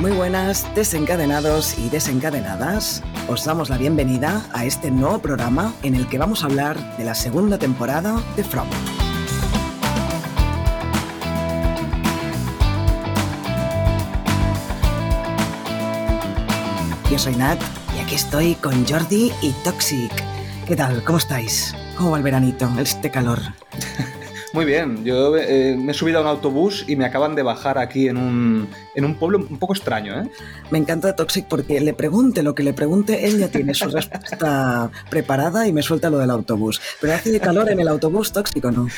Muy buenas, desencadenados y desencadenadas. Os damos la bienvenida a este nuevo programa en el que vamos a hablar de la segunda temporada de From. Yo soy Nat y aquí estoy con Jordi y Toxic. ¿Qué tal? ¿Cómo estáis? ¿Cómo va el veranito, este calor? Muy bien, yo eh, me he subido a un autobús y me acaban de bajar aquí en un, en un pueblo un poco extraño. ¿eh? Me encanta Toxic porque le pregunte lo que le pregunte, él ya tiene su respuesta preparada y me suelta lo del autobús. Pero hace de calor en el autobús tóxico, ¿no?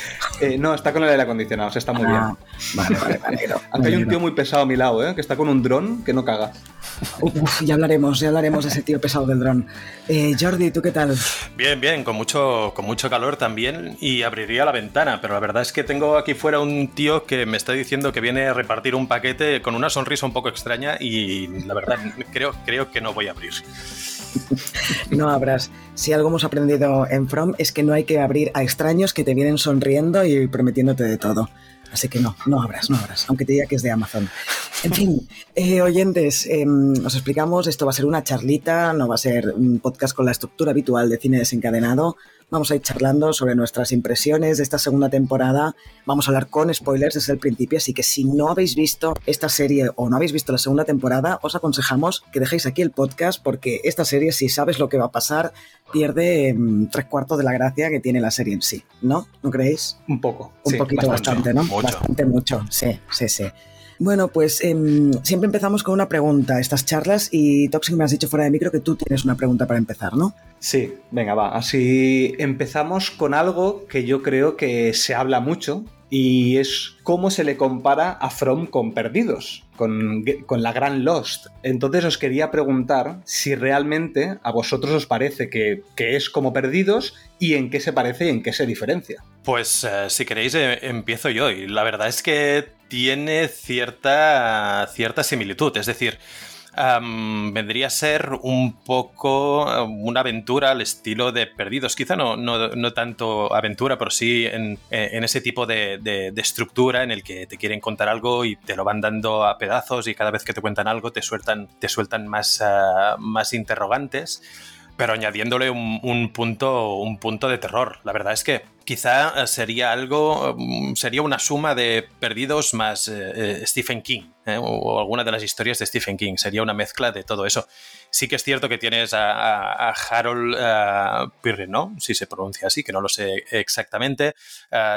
Eh, no, está con el aire acondicionado, se está muy bien. Ah, Vale, vale, vale. no, Aunque hay un tío muy pesado a mi lado, ¿eh? que está con un dron que no caga. Uf, ya hablaremos, ya hablaremos de ese tío pesado del dron. Eh, Jordi, ¿tú qué tal? Bien, bien, con mucho, con mucho calor también y abriría la ventana, pero la verdad es que tengo aquí fuera un tío que me está diciendo que viene a repartir un paquete con una sonrisa un poco extraña y la verdad creo, creo que no voy a abrir. No abras. Si algo hemos aprendido en From es que no hay que abrir a extraños que te vienen sonriendo y prometiéndote de todo. Así que no, no abras, no abras, aunque te diga que es de Amazon. En fin, eh, oyentes, eh, os explicamos, esto va a ser una charlita, no va a ser un podcast con la estructura habitual de cine desencadenado. Vamos a ir charlando sobre nuestras impresiones de esta segunda temporada. Vamos a hablar con spoilers desde el principio, así que si no habéis visto esta serie o no habéis visto la segunda temporada, os aconsejamos que dejéis aquí el podcast porque esta serie, si sabes lo que va a pasar, pierde em, tres cuartos de la gracia que tiene la serie en sí, ¿no? ¿No creéis? Un poco. Un sí, poquito bastante. bastante, ¿no? mucho. Bastante mucho, sí, sí, sí. Bueno, pues em, siempre empezamos con una pregunta, estas charlas, y Toxic me has dicho fuera de micro que tú tienes una pregunta para empezar, ¿no? Sí, venga, va. Así empezamos con algo que yo creo que se habla mucho y es cómo se le compara a From con Perdidos, con, con la gran Lost. Entonces os quería preguntar si realmente a vosotros os parece que, que es como Perdidos y en qué se parece y en qué se diferencia. Pues eh, si queréis eh, empiezo yo y la verdad es que tiene cierta, cierta similitud, es decir, vendría a ser un poco eh, una aventura al estilo de Perdidos, quizá no, no, no tanto aventura, pero sí en, eh, en ese tipo de, de- estructura en el que te quieren contar algo y te lo van dando a pedazos y cada vez que te cuentan algo te sueltan, te sueltan más, ah, más interrogantes pero añadiéndole un punto, un punto de terror. La verdad es que quizá eh, sería algo, mm, sería una suma de perdidos más eh, eh, Stephen King, ¿eh? o, alguna de las historias de Stephen King. Sería una mezcla de todo eso. Sí que es cierto que tienes a, Harold eh, Pirri, ¿no? Si se pronuncia así, que no lo sé exactamente.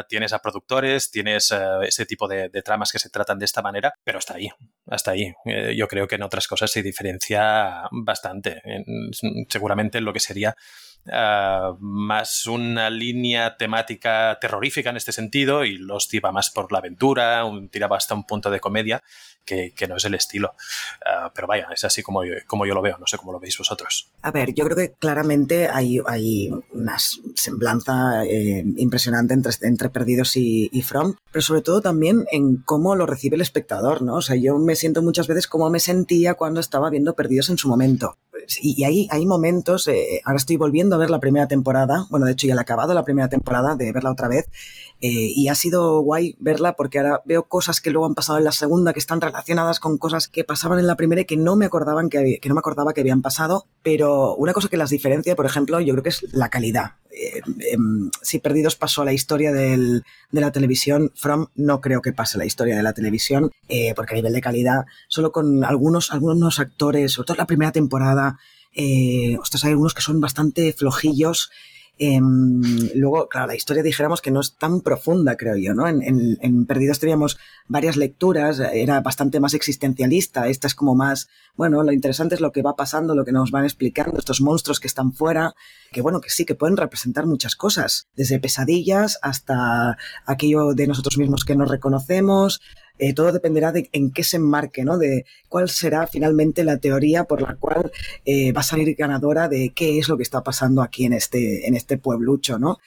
Tienes a productores, tienes ese tipo de, tramas que se tratan de esta manera, pero hasta ahí, hasta ahí. Yo creo que en otras cosas se diferencia bastante. En- seguramente en lo que sería eh, más una línea temática terrorífica en este sentido y los iba más por la aventura, un, tiraba hasta un punto de comedia que, no es el estilo. Eh, pero vaya, es así como yo, como yo lo veo, no sé cómo lo veis vosotros. A ver, yo creo que claramente hay, hay una semblanza eh, impresionante entre, entre Perdidos y, y From, pero sobre todo también en cómo lo recibe el espectador, ¿no? O sea, yo me siento muchas veces como me sentía cuando estaba viendo Perdidos en su momento. Y, hay, hay momentos, eh, ahora estoy volviendo a ver la primera temporada, bueno, de hecho ya la he acabado la primera temporada de verla otra vez, eh, y ha sido guay verla porque ahora veo cosas que luego han pasado en la segunda que están relacionadas con cosas que pasaban en la primera y que no me acordaban que, que no me acordaba que habían pasado. Pero una cosa que las diferencia, por ejemplo, yo creo que es la calidad. Eh, em, si Perdidos pasó a la historia del- de la televisión, From no creo que pase a la historia de la televisión, eh, porque a nivel de calidad, solo con algunos, algunos actores, sobre todo en la primera temporada, eh, ostras, hay algunos que son bastante flojillos Em, luego, claro, la historia dijéramos que no es tan profunda, creo yo, ¿no? En, en, Perdidos teníamos varias lecturas, era bastante más existencialista, esta es como más, bueno, lo interesante es lo que va pasando, lo que nos van explicando, estos monstruos que están fuera, que bueno, que sí, que pueden representar muchas cosas, desde pesadillas hasta aquello de nosotros mismos que nos reconocemos, eh, todo dependerá de en qué se enmarque, ¿no? De cuál será finalmente la teoría por la cual eh, va a salir ganadora de qué es lo que está pasando aquí en este, en este pueblucho, ¿no?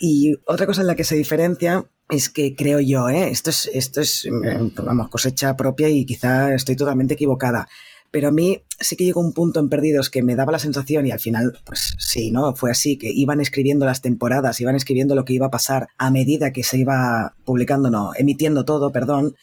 Y otra cosa en la que se diferencia es que creo yo, ¿eh? esto es, esto es, eh, vamos, cosecha propia y quizá estoy totalmente equivocada. Pero a mí sí que llegó un punto en Perdidos que me daba la sensación, y al final, pues sí, ¿no? Fue así, que iban escribiendo las temporadas, iban escribiendo lo que iba a pasar a medida que se iba publicando, no, emitiendo todo, perdón,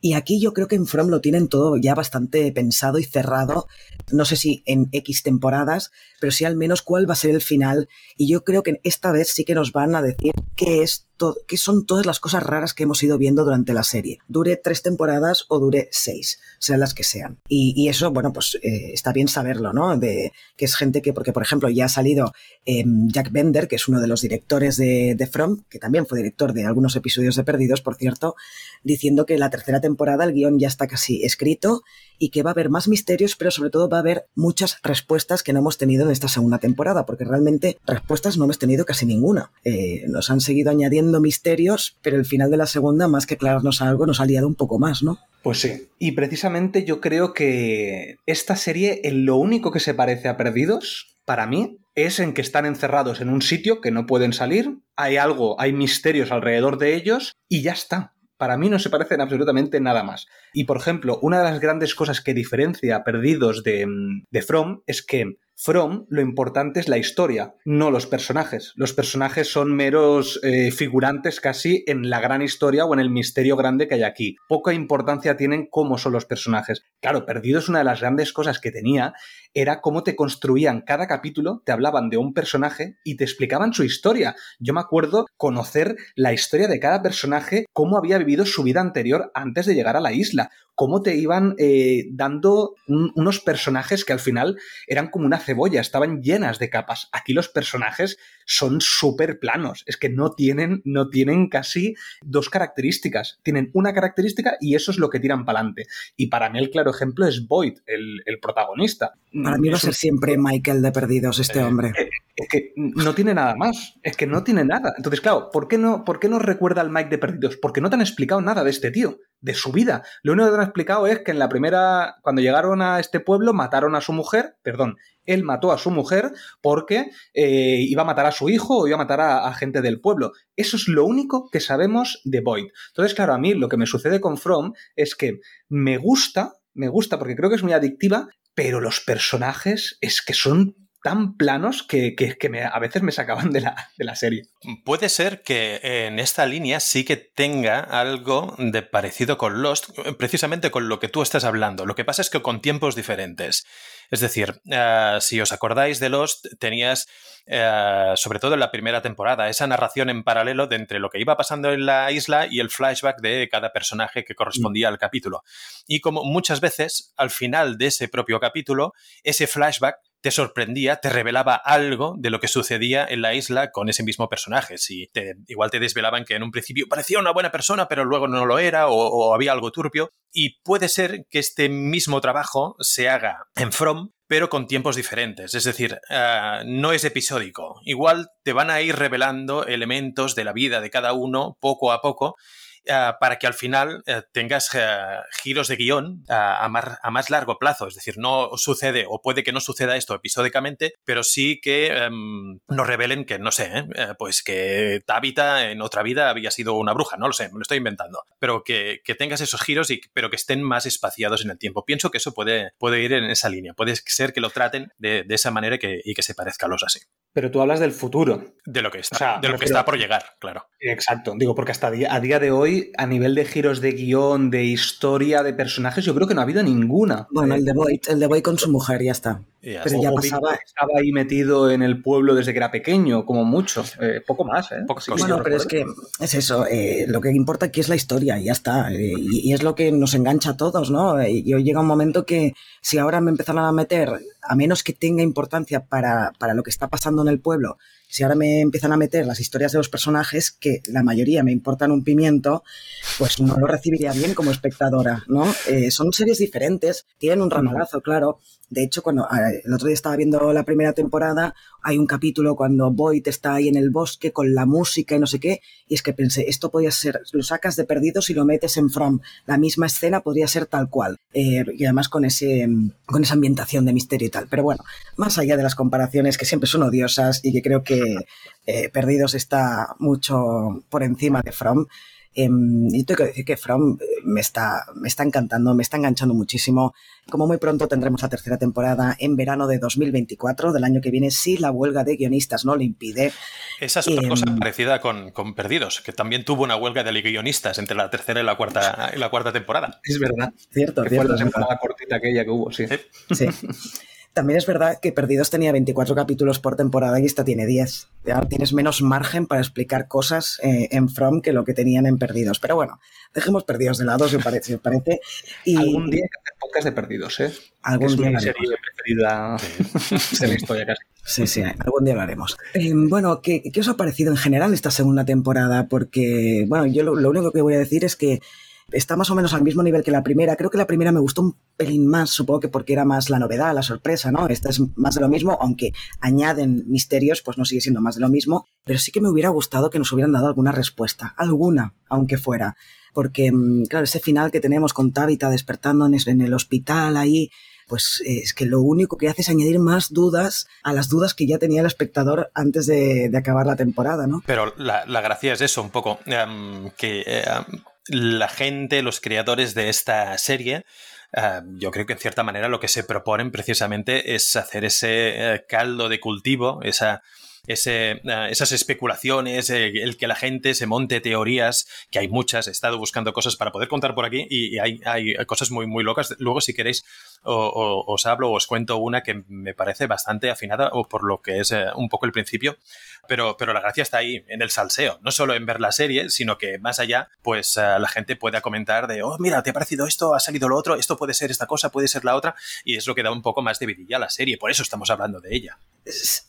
y aquí yo creo que en From lo tienen todo ya bastante pensado y cerrado. No sé si en X temporadas, pero sí al menos cuál va a ser el final. Y yo creo que esta vez sí que nos van a decir qué es qué son todas las cosas raras que hemos ido viendo durante la serie. Dure tres temporadas o dure seis, sean las que sean. Y, eso, bueno, pues eh, está bien saberlo, ¿no? De que es gente que, porque por ejemplo ya ha salido em, Jack Bender, que es uno de los directores de, de From, que también fue director de algunos episodios de Perdidos, por cierto, diciendo que la tercera temporada el guion ya está casi escrito y que va a haber más misterios, pero sobre todo va a haber muchas respuestas que no hemos tenido en esta segunda temporada, porque realmente respuestas no hemos tenido casi ninguna. Eh, nos han seguido añadiendo misterios, pero el final de la segunda, más que aclararnos algo, nos ha liado un poco más, ¿no? Pues sí. Y precisamente yo creo que esta serie, en lo único que se parece a Perdidos, para mí, es en que están encerrados en un sitio que no pueden salir, hay algo, hay misterios alrededor de ellos y ya está. Para mí no se parecen absolutamente nada más. Y por ejemplo, una de las grandes cosas que diferencia a Perdidos de, de From es que From, lo importante es la historia, no los personajes. Los personajes son meros eh, figurantes casi en la gran historia o en el misterio grande que hay aquí. Poca importancia tienen cómo son los personajes. Claro, Perdidos una de las grandes cosas que tenía era cómo te construían cada capítulo, te hablaban de un personaje y te explicaban su historia. Yo me acuerdo conocer la historia de cada personaje, cómo había vivido su vida anterior antes de llegar a la isla cómo te iban eh, dando unos personajes que al final eran como una cebolla, estaban llenas de capas. Aquí los personajes son súper planos, es que no tienen, no tienen casi dos características, tienen una característica y eso es lo que tiran para adelante. Y para mí el claro ejemplo es Boyd, el, protagonista. Para mí va a ser siempre Michael de Perdidos, este eh, hombre. Eh, es que no tiene nada más, es que no tiene nada. Entonces, claro, ¿por qué no, por qué no recuerda al Mike de Perdidos? Porque no te han explicado nada de este tío de su vida. Lo único que te han explicado es que en la primera, cuando llegaron a este pueblo, mataron a su mujer, perdón, él mató a su mujer porque eh, iba a matar a su hijo o iba a matar a, gente del pueblo. Eso es lo único que sabemos de Boyd. Entonces, claro, a mí lo que me sucede con From es que me gusta, me gusta porque creo que es muy adictiva, pero los personajes es que son tan planos que, a veces me sacaban de la, de la, serie. Puede ser que en esta línea sí que tenga algo de parecido con Lost, precisamente con lo que tú estás hablando. Lo que pasa es que con tiempos diferentes. Es decir, eh, si os acordáis de Lost, tenías, eh, sobre todo en la primera temporada, esa narración en paralelo de entre lo que iba pasando en la isla y el flashback de cada personaje que correspondía al capítulo. Y como muchas veces, al final de ese propio capítulo, ese flashback te sorprendía, te revelaba algo de lo que sucedía en la isla con ese mismo personaje. Si te, igual te desvelaban que en un principio parecía una buena persona, pero luego no lo era, o, había algo turbio. Y puede ser que este mismo trabajo se haga en From, pero con tiempos diferentes. Es decir, eh, no es episódico. Igual te van a ir revelando elementos de la vida de cada uno poco a poco para que al final eh, tengas eh, giros de guion a, más, largo plazo. Es decir, no sucede o puede que no suceda esto episódicamente, pero sí que em, nos revelen que, no sé, pues que Tabitha en otra vida había sido una bruja, no lo sé, me lo estoy inventando. Pero que, tengas esos giros, y, pero que estén más espaciados en el tiempo. Pienso que eso puede, puede ir en esa línea. Puede ser que lo traten de, esa manera y que se parezca a los así. Pero tú hablas del futuro. De lo que está, de lo que está por llegar, claro. Exacto. Digo, porque hasta a día de hoy, a nivel de giros de guion, de historia, de personajes, yo creo que no ha habido ninguna. Bueno, el de Boyd, el de Boyd con su mujer, ya está. pero ya pasaba. Estaba ahí metido en el pueblo desde que era pequeño, como mucho. Eh, poco más, ¿eh? bueno, pero es que es eso. Eh, lo que importa aquí es la historia y ya está. Eh, y, es lo que nos engancha a todos, ¿no? Y hoy llega un momento que si ahora me empezaron a meter, a menos que tenga importancia para, para lo que está pasando en el pueblo, si ahora me empiezan a meter las historias de los personajes, que la mayoría me importan un pimiento, pues no lo recibiría bien como espectadora, ¿no? Eh, son series diferentes, tienen un ramalazo, claro. De hecho, cuando el otro día estaba viendo la primera temporada, hay un capítulo cuando Boyd está ahí en el bosque con la música y no sé qué, y es que pensé, esto podría ser, lo sacas de perdidos y lo metes en From. La misma escena podría ser tal cual. Eh, y además con, ese, con esa ambientación de misterio y tal. Pero bueno, más allá de las comparaciones que siempre son odiosas y que creo que eh, Perdidos está mucho por encima de From. Em, y tengo que decir que From eh, me está, me está encantando, me está enganchando muchísimo. Como muy pronto tendremos la tercera temporada en verano de 2024, del año que viene, si la huelga de guionistas no lo impide. Esa es otra em, cosa parecida con, Perdidos, que también tuvo una huelga de guionistas entre la tercera y la cuarta, y la cuarta temporada. Es verdad. Cierto, que cierto. Fue la temporada cortita aquella que hubo, sí. Sí. También es verdad que Perdidos tenía 24 capítulos por temporada y esta tiene 10. Ya tienes menos margen para explicar cosas eh, en From que lo que tenían en Perdidos. Pero bueno, dejemos Perdidos de lado, si os parece. parece. Y, algún día hay que hacer podcast de Perdidos, ¿eh? Algún es día mi serie preferida de la historia casi. Sí, sí, algún día lo haremos. Eh, bueno, ¿qué, ¿qué, os ha parecido en general esta segunda temporada? Porque, bueno, yo lo único que voy a decir es que está más o menos al mismo nivel que la primera. Creo que la primera me gustó un pelín más, supongo que porque era más la novedad, la sorpresa, ¿no? Esta es más de lo mismo, aunque añaden misterios, pues no sigue siendo más de lo mismo. Pero sí que me hubiera gustado que nos hubieran dado alguna respuesta, alguna, aunque fuera. Porque, mm, claro, ese final que tenemos con Tabitha despertando en el hospital ahí, pues es que lo único que hace es añadir más dudas a las dudas que ya tenía el espectador antes de, acabar la temporada, ¿no? Pero la, gracia es eso, un poco, em, que em, la gente, los creadores de esta serie, eh, yo creo que en cierta manera lo que se proponen precisamente es hacer ese eh, caldo de cultivo, esa, ese, eh, esas especulaciones, el que la gente se monte teorías, que hay muchas, he estado buscando cosas para poder contar por aquí y, hay, hay, cosas muy, muy locas. Luego, si queréis, os hablo o os cuento una que me parece bastante afinada o por lo que es un poco el principio pero, pero la gracia está ahí, en el salseo, no solo en ver la serie, sino que más allá, pues eh, la gente pueda comentar de, oh, mira, te ha parecido esto, ha salido lo otro, esto puede ser esta cosa, puede ser la otra, y es lo que da un poco más de vidilla a la serie, por eso estamos hablando de ella.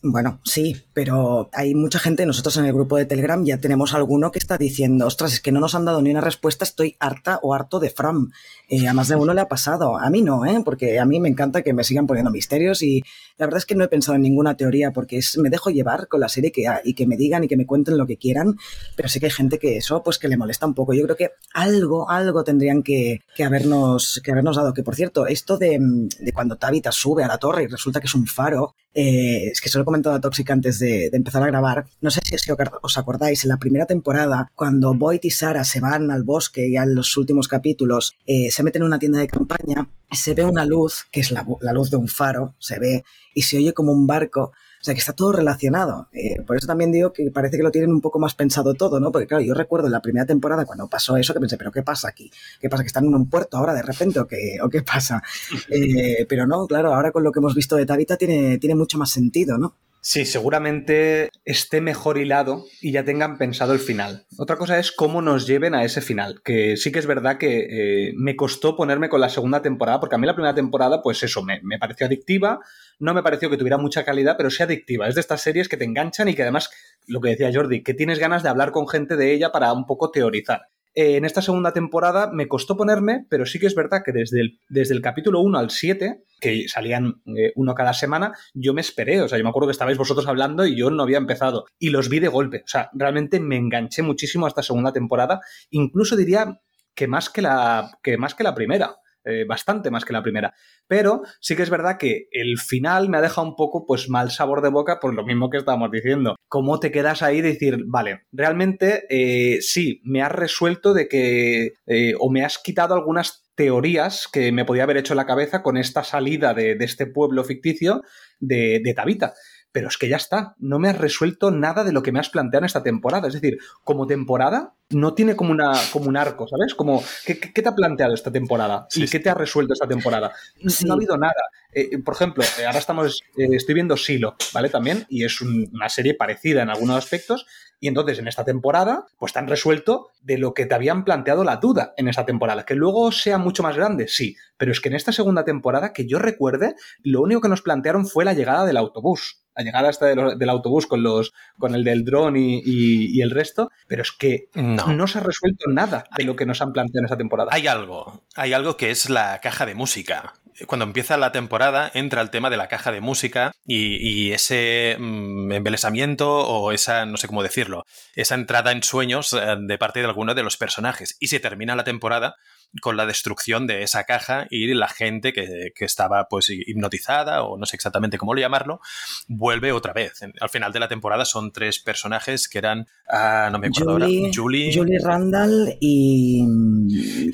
Bueno, sí, pero hay mucha gente, nosotros en el grupo de Telegram ya tenemos alguno que está diciendo, ostras, es que no nos han dado ni una respuesta, estoy harta o harto de Fram. Eh, a más de uno le ha pasado, a mí no, ¿eh? porque a mí me encanta que me sigan poniendo misterios y la verdad es que no he pensado en ninguna teoría porque es, me dejo llevar con la serie que, y que me digan y que me cuenten lo que quieran, pero sí que hay gente que eso pues que le molesta un poco. Yo creo que algo, algo tendrían que, que habernos, que habernos dado. Que por cierto, esto de, de cuando Tabitha sube a la torre y resulta que es un faro, eh, es que se lo he comentado a Toxic antes de, empezar a grabar. No sé si, os acordáis, en la primera temporada, cuando Boyd y Sara se van al bosque y en los últimos capítulos eh, se meten en una tienda de campaña, se ve una luz, que es la, la luz de un faro, se ve, y se oye como un barco. O sea, que está todo relacionado. Eh, por eso también digo que parece que lo tienen un poco más pensado todo, ¿no? Porque claro, yo recuerdo en la primera temporada cuando pasó eso que pensé, pero ¿qué pasa aquí? ¿Qué pasa? ¿Que están en un puerto ahora de repente o qué, o qué pasa? Eh, pero no, claro, ahora con lo que hemos visto de Tabitha tiene, tiene mucho más sentido, ¿no? Sí, seguramente esté mejor hilado y ya tengan pensado el final. Otra cosa es cómo nos lleven a ese final, que sí que es verdad que eh, me costó ponerme con la segunda temporada, porque a mí la primera temporada, pues eso, me, me, pareció adictiva, no me pareció que tuviera mucha calidad, pero sí adictiva. Es de estas series que te enganchan y que además, lo que decía Jordi, que tienes ganas de hablar con gente de ella para un poco teorizar. Eh, en esta segunda temporada me costó ponerme, pero sí que es verdad que desde el, desde el capítulo 1 al 7, que salían eh, uno cada semana, yo me esperé. O sea, yo me acuerdo que estabais vosotros hablando y yo no había empezado. Y los vi de golpe. O sea, realmente me enganché muchísimo a esta segunda temporada. Incluso diría que más que la, que más que la primera. Eh, bastante más que la primera. Pero sí que es verdad que el final me ha dejado un poco pues mal sabor de boca por lo mismo que estábamos diciendo. ¿Cómo te quedas ahí de decir, vale, realmente eh, sí, me has resuelto de que eh, o me has quitado algunas teorías que me podía haber hecho la cabeza con esta salida de, este pueblo ficticio de, de Tabita pero es que ya está, no me has resuelto nada de lo que me has planteado en esta temporada. Es decir, como temporada no tiene como, una, como un arco, ¿sabes? Como, ¿qué, te ha planteado esta temporada? ¿Y qué te ha resuelto esta temporada? No ha habido nada. Eh, por ejemplo, eh, ahora estamos, eh, estoy viendo Silo, ¿vale? También, y es una serie parecida en algunos aspectos, y entonces en esta temporada, pues te han resuelto de lo que te habían planteado la duda en esa temporada. Que luego sea mucho más grande, sí. Pero es que en esta segunda temporada, que yo recuerde, lo único que nos plantearon fue la llegada del autobús. La llegada hasta del autobús con los con el del dron y, el resto. Pero es que no. no se ha resuelto nada de lo que nos han planteado en esta temporada. Hay algo. Hay algo que es la caja de música cuando empieza la temporada entra el tema de la caja de música y, ese mm, embelesamiento o esa, no sé cómo decirlo, esa entrada en sueños eh, de parte de alguno de los personajes. Y se termina la temporada con la destrucción de esa caja y la gente que, estaba pues hipnotizada o no sé exactamente cómo llamarlo, vuelve otra vez. Al final de la temporada son tres personajes que eran, ah, no me acuerdo Julie, Julie, Julie Randall y,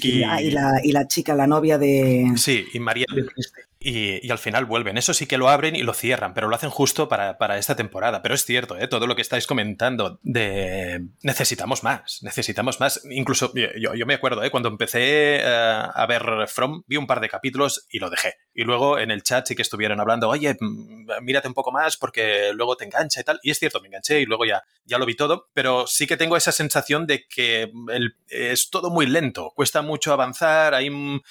y, la, y, la, chica, la novia de... Sí, y María y, al final vuelven. Eso sí que lo abren y lo cierran, pero lo hacen justo para, esta temporada. Pero es cierto, ¿eh? todo lo que estáis comentando de necesitamos más, necesitamos más. Incluso yo, me acuerdo, ¿eh? cuando empecé eh, a ver From, vi un par de capítulos y lo dejé. Y luego en el chat sí que estuvieron hablando, oye, mm, mírate un poco más porque luego te engancha y tal. Y es cierto, me enganché y luego ya, ya lo vi todo, pero sí que tengo esa sensación de que es todo muy lento, cuesta mucho avanzar, hay mm,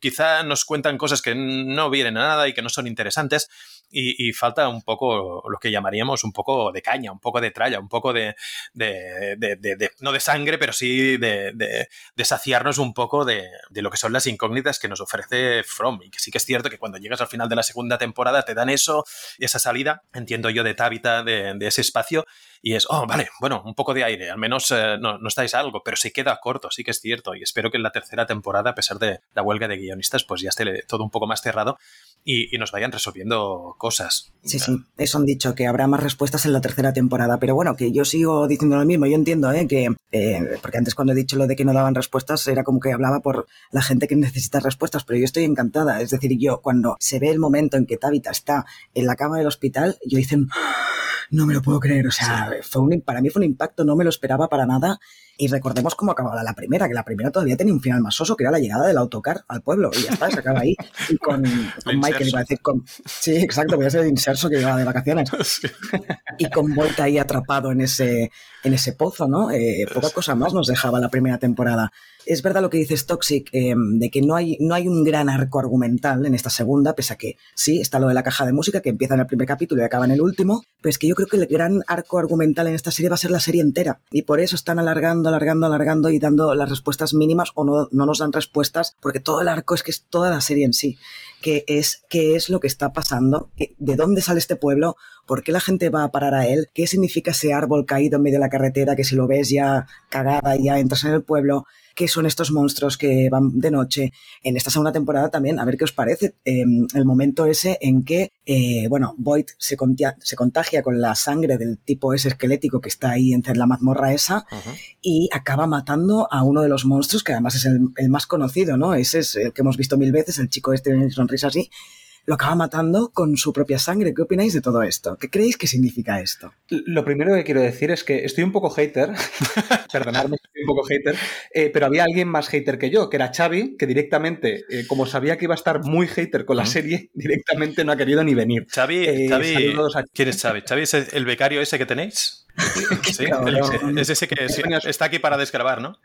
quizá nos cuentan cosas que no vienen a nada y que no son interesantes y, falta un poco lo que llamaríamos un poco de caña, un poco de tralla, un poco de, no de sangre, pero sí de, saciarnos un poco de, lo que son las incógnitas que nos ofrece From. Y que sí que es cierto que cuando llegas al final de la segunda temporada te dan eso, esa salida, entiendo yo, de Tabita de, ese espacio, y es, oh, vale, bueno, un poco de aire, al menos eh, no, no, estáis algo, pero se queda corto, sí que es cierto, y espero que en la tercera temporada, a pesar de la huelga de guionistas, pues ya esté todo un poco más cerrado y, nos vayan resolviendo cosas. Sí, sí, eso han dicho, que habrá más respuestas en la tercera temporada, pero bueno, que yo sigo diciendo lo mismo, yo entiendo, ¿eh? que, eh, porque antes cuando he dicho lo de que no daban respuestas, era como que hablaba por la gente que necesita respuestas, pero yo estoy encantada, es decir, yo cuando se ve el momento en que Tabitha está en la cama del hospital, yo dicen, no me lo puedo creer, o sea, fue un, para mí fue un impacto, no me lo esperaba para nada y recordemos cómo acababa la primera, que la primera todavía tenía un final más soso, que era la llegada del autocar al pueblo. Y ya está, se acaba ahí. Y con, Michael, iba a decir, con, sí, exacto, voy a ser el inserso que llegaba de vacaciones. Y con Volta ahí atrapado en ese, en ese pozo, ¿no? Eh, poca cosa más nos dejaba la primera temporada es verdad lo que dices Toxic, em, de que no hay, no hay un gran arco argumental en esta segunda, pese a que sí, está lo de la caja de música que empieza en el primer capítulo y acaba en el último, pero es que yo creo que el gran arco argumental en esta serie va a ser la serie entera. Y por eso están alargando, alargando, alargando y dando las respuestas mínimas o no, no nos dan respuestas, porque todo el arco es que es toda la serie en sí que es qué es lo que está pasando, de dónde sale este pueblo, por qué la gente va a parar a él, qué significa ese árbol caído en medio de la carretera que si lo ves ya cagada y ya entras en el pueblo, qué son estos monstruos que van de noche. En esta segunda temporada también, a ver qué os parece, em, el momento ese en que, eh, bueno, Boyd se, se, contagia con la sangre del tipo ese esquelético que está ahí entre la mazmorra esa y acaba matando a uno de los monstruos que además es el, más conocido, ¿no? Ese es el que hemos visto mil veces, el chico este de sonrisa así lo acaba matando con su propia sangre. ¿Qué opináis de todo esto? ¿Qué creéis que significa esto? Lo primero que quiero decir es que estoy un poco hater, perdonadme, estoy un poco hater, eh, pero había alguien más hater que yo, que era Xavi, que directamente, eh, como sabía que iba a estar muy hater con la serie, directamente no ha querido ni venir. Xavi, eh, ¿quién es Xavi? ¿Xavi es el becario ese que tenéis? Sí, es ese que está aquí para desgrabar, ¿no?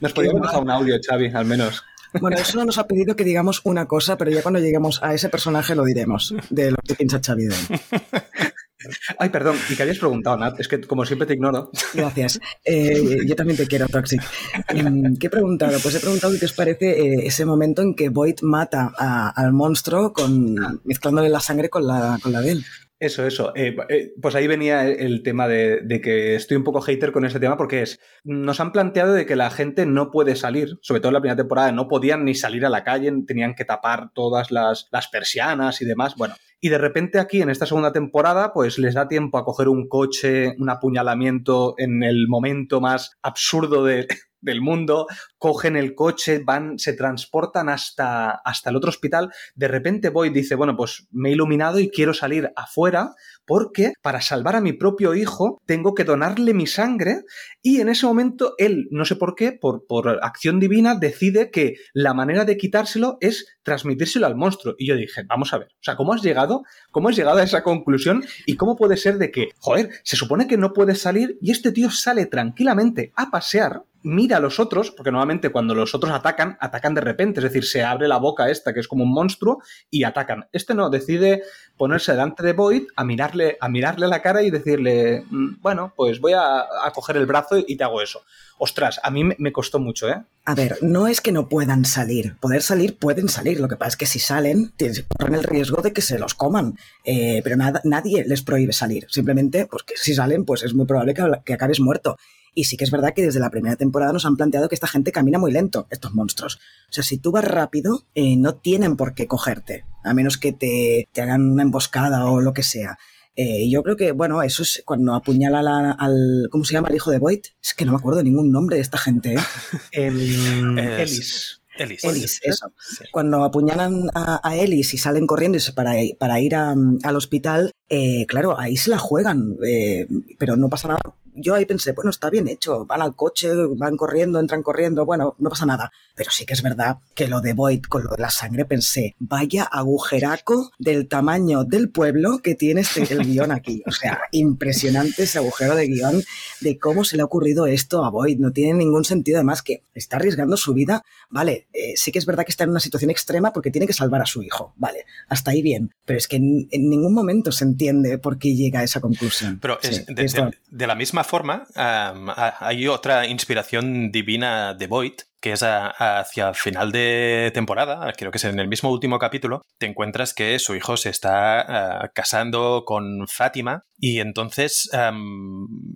Nos podríamos dejar un audio, Xavi, al menos. Bueno, eso no nos ha pedido que digamos una cosa, pero ya cuando lleguemos a ese personaje lo diremos, de lo que piensa Xavi Ay, perdón, y que habías preguntado, Nat, es que como siempre te ignoro. Gracias. Eh, yo también te quiero, Toxic. Em, ¿Qué he preguntado? Pues he preguntado qué os parece eh, ese momento en que Void mata al monstruo con, mezclándole la sangre con la, con la de él. Eso, eso. Eh, eh, pues ahí venía el, tema de, que estoy un poco hater con ese tema porque es, nos han planteado de que la gente no puede salir, sobre todo en la primera temporada, no podían ni salir a la calle, tenían que tapar todas las, las persianas y demás. Bueno, y de repente aquí en esta segunda temporada pues les da tiempo a coger un coche, un apuñalamiento en el momento más absurdo de, del mundo, cogen el coche, van, se transportan hasta, hasta el otro hospital. De repente Boyd dice, bueno, pues me he iluminado y quiero salir afuera porque para salvar a mi propio hijo tengo que donarle mi sangre y en ese momento él, no sé por qué, por, por acción divina, decide que la manera de quitárselo es transmitírselo al monstruo. Y yo dije, vamos a ver, o sea, ¿cómo has llegado? ¿Cómo has llegado a esa conclusión? ¿Y cómo puede ser de que, joder, se supone que no puedes salir y este tío sale tranquilamente a pasear mira a los otros, porque normalmente cuando los otros atacan, atacan de repente, es decir, se abre la boca esta, que es como un monstruo, y atacan. Este no, decide ponerse delante de Boyd a mirarle, a mirarle la cara y decirle, mm, bueno, pues voy a, a coger el brazo y te hago eso. Ostras, a mí me, costó mucho, ¿eh? A ver, no es que no puedan salir. Poder salir, pueden salir. Lo que pasa es que si salen, corren el riesgo de que se los coman. Eh, pero nada, nadie les prohíbe salir. Simplemente, pues que si salen, pues es muy probable que, que acabes muerto. Y sí que es verdad que desde la primera temporada nos han planteado que esta gente camina muy lento, estos monstruos. O sea, si tú vas rápido, eh, no tienen por qué cogerte, a menos que te, te hagan una emboscada o lo que sea. Eh, yo creo que, bueno, eso es cuando apuñala al. ¿Cómo se llama el hijo de Boyd? Es que no me acuerdo ningún nombre de esta gente, ¿eh? el, Ellis. Ellis. eso. Cuando apuñalan a, a, Ellis y salen corriendo para, para ir a, al hospital, eh, claro, ahí se la juegan, eh, pero no pasa nada yo ahí pensé, bueno, está bien hecho, van al coche, van corriendo, entran corriendo, bueno, no pasa nada. Pero sí que es verdad que lo de Void con lo de la sangre pensé, vaya agujeraco del tamaño del pueblo que tiene este, el guion aquí. O sea, impresionante ese agujero de guion de cómo se le ha ocurrido esto a Void. No tiene ningún sentido, además que está arriesgando su vida. Vale, eh, sí que es verdad que está en una situación extrema porque tiene que salvar a su hijo. Vale, hasta ahí bien. Pero es que en, ningún momento se entiende por qué llega a esa conclusión. Pero es, de, la misma forma, hay otra inspiración divina de Void que es hacia el final de temporada, creo que es en el mismo último capítulo, te encuentras que su hijo se está casando con Fátima y entonces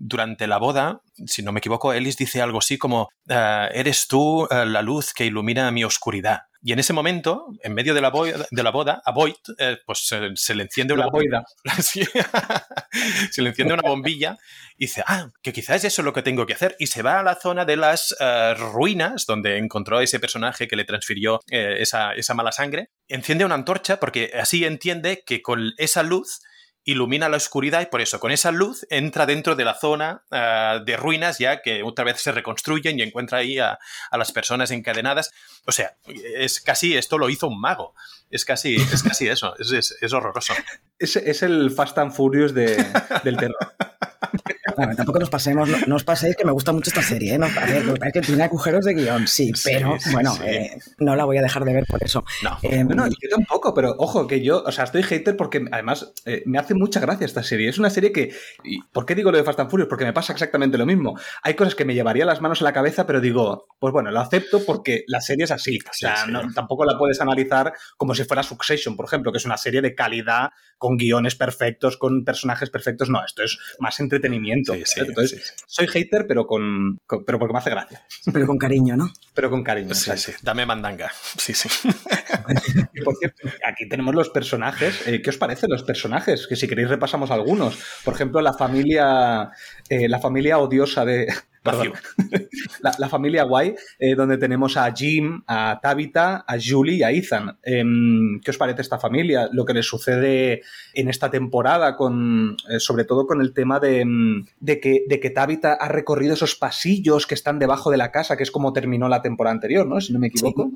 durante la boda, si no me equivoco, Ellis dice algo así como, ah, eres tú ah, la luz que ilumina mi oscuridad. Y en ese momento, en medio de la, boda, de la boda a Boyd, eh, pues se, le enciende una boida. se le enciende una bombilla y dice, ah, que quizás eso es lo que tengo que hacer. Y se va a la zona de las eh, ruinas, donde encontró a ese personaje que le transfirió eh, esa, esa mala sangre. Enciende una antorcha porque así entiende que con esa luz ilumina la oscuridad y por eso con esa luz entra dentro de la zona uh, de ruinas ya que otra vez se reconstruyen y encuentra ahí a, a, las personas encadenadas. O sea, es casi, esto lo hizo un mago. Es casi, es casi eso, es, es, es horroroso. Es, es, el Fast and Furious de, del terror. Bueno, tampoco nos pasemos, no, os paséis que me gusta mucho esta serie, ¿eh? No, ver, que tiene agujeros de guion, sí, pero bueno, sí. Eh, no la voy a dejar de ver por eso. No. Eh, no, yo tampoco, pero ojo, que yo, o sea, estoy hater porque además eh, me hace mucha gracia esta serie. Es una serie que, y, ¿por qué digo lo de Fast and Furious? Porque me pasa exactamente lo mismo. Hay cosas que me llevaría las manos a la cabeza, pero digo, pues bueno, lo acepto porque la serie es así. O sea, no, tampoco la puedes analizar como si fuera Succession, por ejemplo, que es una serie de calidad, con guiones perfectos, con personajes perfectos. No, esto es más entretenimiento. Entonces, soy hater, pero con, con, pero porque me hace gracia. Pero con cariño, ¿no? Pero con cariño. Sí, sí. Dame mandanga. Sí, sí. y por cierto, aquí tenemos los personajes. Eh, ¿Qué os parecen los personajes? Que si queréis repasamos algunos. Por ejemplo, la familia, eh, la familia odiosa de, la, la, familia guay, eh, donde tenemos a Jim, a Tabitha, a Julie y a Ethan. Eh, ¿Qué os parece esta familia? Lo que les sucede en esta temporada, con, eh, sobre todo con el tema de, de, que, de que Tabitha ha recorrido esos pasillos que están debajo de la casa, que es como terminó la temporada anterior, ¿no? Si no me equivoco.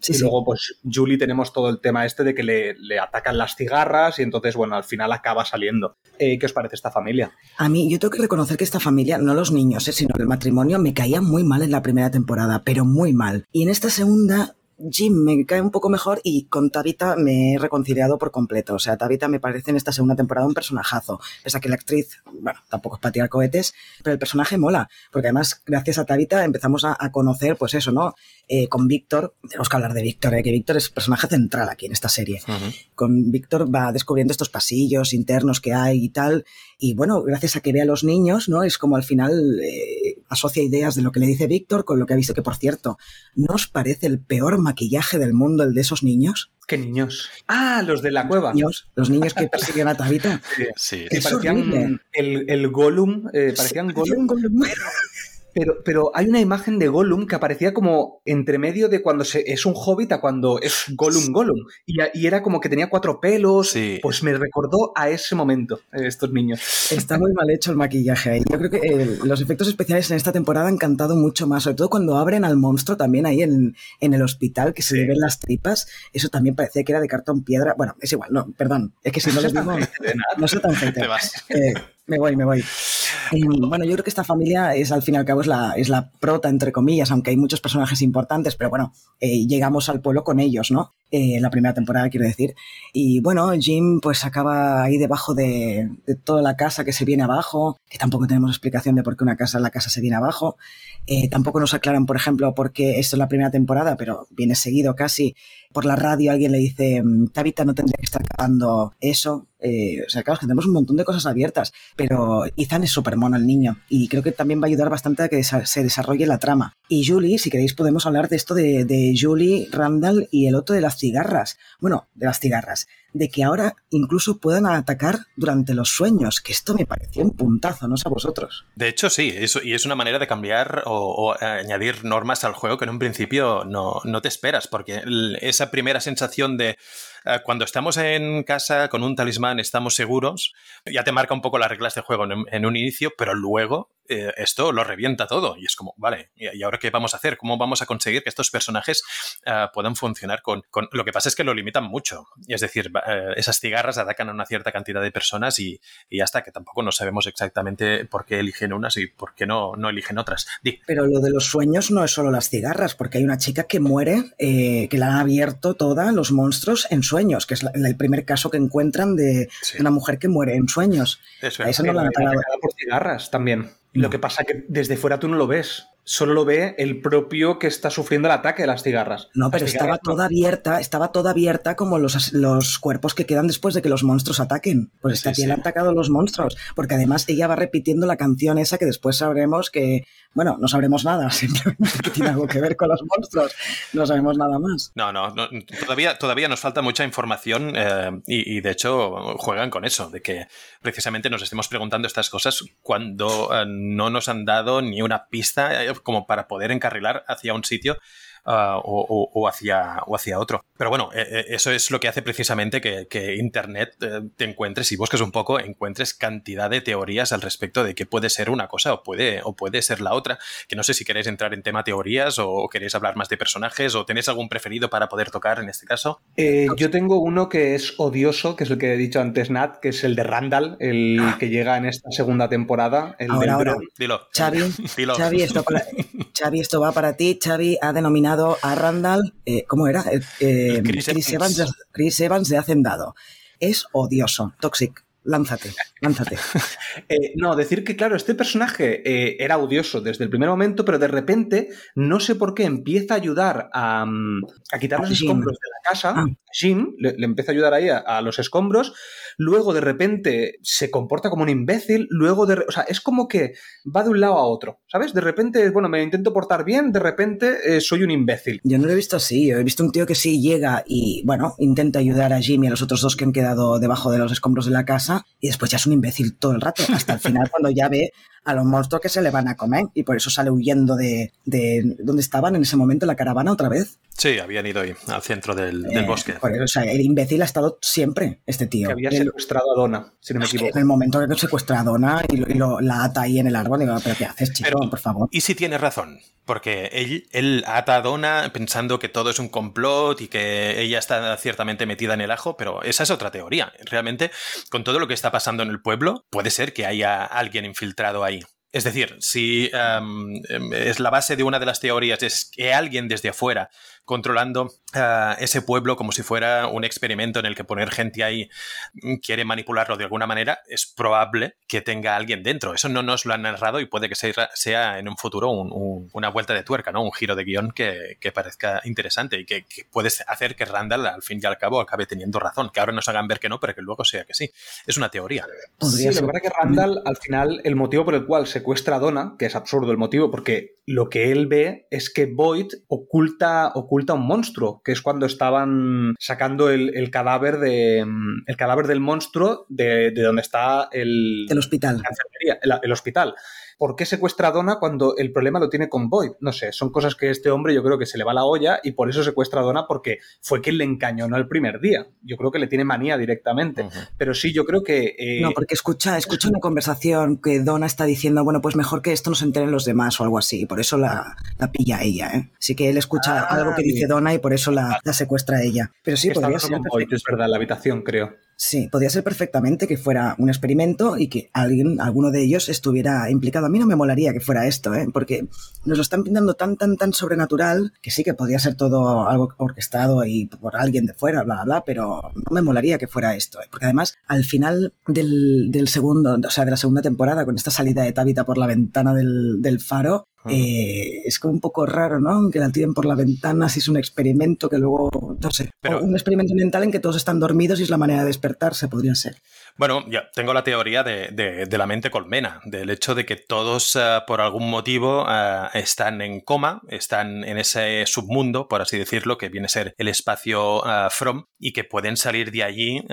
Sí. y sí, luego, pues, Julie tenemos todo el tema este de que le, le, atacan las cigarras y entonces, bueno, al final acaba saliendo. ¿Qué os parece esta familia? A mí, yo tengo que reconocer que esta familia, no los niños, sino el matrimonio me caía muy mal en la primera temporada, pero muy mal. Y en esta segunda Jim me cae un poco mejor y con Tabitha me he reconciliado por completo. O sea, Tabitha me parece en esta segunda temporada un personajazo. Pese a que la actriz, bueno, tampoco es para tirar cohetes, pero el personaje mola. Porque además, gracias a Tabitha empezamos a, a conocer, pues eso, ¿no? Eh, con Víctor, tenemos que hablar de Víctor, ¿eh? que Víctor es personaje central aquí en esta serie. Uh -huh. Con Víctor va descubriendo estos pasillos internos que hay y tal. Y bueno, gracias a que ve a los niños, ¿no? Es como al final eh, asocia ideas de lo que le dice Víctor con lo que ha visto, que por cierto, ¿no os parece el peor maquillaje del mundo el de esos niños? ¿Qué niños? Ah, los de la cueva. Los niños, los niños que persiguen a Tabita. Sí, sí. parecían el, el Gollum, eh, parecían Gollum. Gollum. Pero, Pero, hay una imagen de Gollum que aparecía como entre medio de cuando se, es un hobbit a cuando es Gollum Gollum. Y, y era como que tenía cuatro pelos. Sí. Pues me recordó a ese momento, eh, estos niños. Está muy mal hecho el maquillaje ahí. Yo creo que eh, los efectos especiales en esta temporada han cantado mucho más, sobre todo cuando abren al monstruo también ahí en, en el hospital, que se le ven las tripas. Eso también parecía que era de cartón piedra. Bueno, es igual, no, perdón. Es que si no les digo, no soy tan gente. Te vas. Eh, me voy, me voy. Eh, bueno, yo creo que esta familia es al fin y al cabo es la, es la prota, entre comillas, aunque hay muchos personajes importantes, pero bueno, eh, llegamos al pueblo con ellos, ¿no? Eh, la primera temporada, quiero decir. Y bueno, Jim pues acaba ahí debajo de, de toda la casa que se viene abajo, que tampoco tenemos explicación de por qué una casa, la casa se viene abajo. Eh, tampoco nos aclaran, por ejemplo, por qué esto es la primera temporada, pero viene seguido casi. Por la radio alguien le dice, mm, Tabitha no tendría que estar grabando eso. Eh, o sea, claro, es que tenemos un montón de cosas abiertas, pero Ethan es súper mono el niño y creo que también va a ayudar bastante a que se desarrolle la trama. Y Julie, si queréis podemos hablar de esto de, Julie, Randall y el otro de las cigarras. Bueno, de las cigarras. De que ahora incluso puedan atacar durante los sueños, que esto me pareció un puntazo, no a vosotros. De hecho, sí, eso, y es una manera de cambiar o, o añadir normas al juego que en un principio no, no te esperas, porque el- esa primera sensación de eh, cuando estamos en casa con un talismán estamos seguros, ya te marca un poco las reglas de juego en, en un inicio, pero luego eh, esto lo revienta todo y es como, vale, ¿y ahora qué vamos a hacer? ¿Cómo vamos a conseguir que estos personajes eh, puedan funcionar con, con- Lo que pasa es que lo limitan mucho, y es decir, eh, esas cigarras atacan a una cierta cantidad de personas y, y ya está, que tampoco no sabemos exactamente por qué eligen unas y por qué no, no eligen otras. Di, Pero lo de los sueños no es solo las cigarras, porque hay una chica que muere, eh, que la han abierto toda los monstruos en sueños, que es la- el primer caso que encuentran de, Sí. de una mujer que muere en sueños. eso A es. eso no lo han Atacada atacado. por cigarras también. Lo que pasa que desde fuera tú no lo ves. Solo lo ve el propio que está sufriendo el ataque de las cigarras. No, pero estaba no. toda abierta, estaba toda abierta como los, los cuerpos que quedan después de que los monstruos ataquen. Pues esta Sí, tía sí. han atacado los monstruos, porque además ella va repitiendo la canción esa que después sabremos que, bueno, no sabremos nada, simplemente que tiene algo que ver con los monstruos, no sabemos nada más. No, no, no, todavía, todavía nos falta mucha información eh, y, y, de hecho juegan con eso, de que precisamente nos estemos preguntando estas cosas cuando eh, no nos han dado ni una pista eh, como para poder encarrilar hacia un sitio ah, o, o- o hacia, o hacia otro. Pero bueno, eh, eh, eso es lo que hace precisamente que, que Internet eh, te encuentres, si buscas un poco, encuentres cantidad de teorías al respecto de que puede ser una cosa o puede, o puede ser la otra. Que no sé si queréis entrar en tema teorías o queréis hablar más de personajes o tenéis algún preferido para poder tocar en este caso. Eh, yo tengo uno que es odioso, que es el que he dicho antes, Nat, que es el de Randall, el que llega en esta segunda temporada, el Ahora, del ahora. Dilo. Xavi, Dilo. Xavi, esto para- Xavi, esto va para ti. Xavi ha denominado a Randall, eh, ¿cómo era? Eh, eh, Chris Chris, Evans. Evans. de- Chris Evans de Hacendado. Es odioso, toxic. Lánzate, lánzate. Eh, no, decir que, claro, este personaje eh, era odioso desde el primer momento, pero de repente, no sé por qué, empieza a ayudar a, mm, a quitar los Jim. escombros de la casa. Ah. Jim le, le empieza a ayudar ahí a, a los escombros. Luego, de repente, se comporta como un imbécil. Luego, de, o sea, es como que va de un lado a otro, ¿sabes? De repente, bueno, me intento portar bien, de repente eh, soy un imbécil. Yo no lo he visto así. Yo he visto un tío que sí llega y, bueno, intenta ayudar a Jimmy y a los otros dos que han quedado debajo de los escombros de la casa y después ya es un imbécil todo el rato, hasta el final cuando ya ve a los monstruos que se le van a comer y por eso sale huyendo de, de donde estaban en ese momento, la caravana otra vez. Sí, habían ido ahí, al centro del, del Eh, bosque. por eso, o sea, el imbécil ha estado siempre, este tío. Que había El- secuestrado a Donna, si no me equivoco. en el momento que secuestra a Donna y, lo- y lo- la ata ahí en el árbol, digo, pero ¿qué haces, chico? Pero- por favor. Y si tiene razón, porque él, él ata a Donna pensando que todo es un complot y que ella está ciertamente metida en el ajo, pero esa es otra teoría. Realmente, con todo lo que está pasando en el pueblo, puede ser que haya alguien infiltrado ahí. Es decir, si em, es la base de una de las teorías es que alguien desde afuera controlando ah, ese pueblo como si fuera un experimento en el que poner gente ahí mm, quiere manipularlo de alguna manera, es probable que tenga alguien dentro. Eso no nos lo han narrado y puede que sea, sea en un futuro un- un- una vuelta de tuerca, ¿no? Un giro de guion que, que parezca interesante y que, que puede hacer que Randall al fin y al cabo acabe teniendo razón. Que ahora nos hagan ver que no, pero que luego sea que sí. Es una teoría. Podría sí, ser. lo que pasa es que Randall, al final, el motivo por el cual secuestra a Donna, que es absurdo el motivo, porque lo que él ve es que Boyd oculta, oculta un monstruo, que es cuando estaban sacando el, el cadáver de el cadáver del monstruo de, de donde está el, El hospital. la enfermería, el, el hospital. ¿Por qué secuestra a Donna cuando el problema lo tiene con Boyd? No sé, son cosas que este hombre yo creo que se le va la olla y por eso secuestra a Donna porque fue quien le encañonó el primer día. Yo creo que le tiene manía directamente. Pero sí, yo creo que... Eh, no, porque escucha, escucha una conversación que Donna está diciendo, bueno, pues mejor que esto no se enteren los demás o algo así. Por eso la, la pilla ella, ¿eh? Así que él escucha ah, algo que dice Donna y por eso la, la secuestra ella. Pero sí, podría ser... es verdad, la habitación, creo. Sí, podría ser perfectamente que fuera un experimento y que alguien, alguno de ellos estuviera implicado. A mí no me molaría que fuera esto, ¿eh? porque nos lo están pintando tan, tan, tan sobrenatural que sí que podría ser todo algo orquestado y por alguien de fuera, bla, bla, bla, pero no me molaría que fuera esto. ¿eh? Porque además, al final del, del, segundo, o sea, de la segunda temporada, con esta salida de Tabitha por la ventana del, del faro, eh, es como un poco raro, ¿no? Que la tiren por la ventana si es un experimento que luego, no sé, un experimento mental en que todos están dormidos y es la manera de despertarse, podría ser. Bueno, ya tengo la teoría de, la mente colmena, del hecho de que todos eh, por algún motivo eh, están en coma, están en ese submundo, por así decirlo, que viene a ser el espacio From, y que pueden salir de allí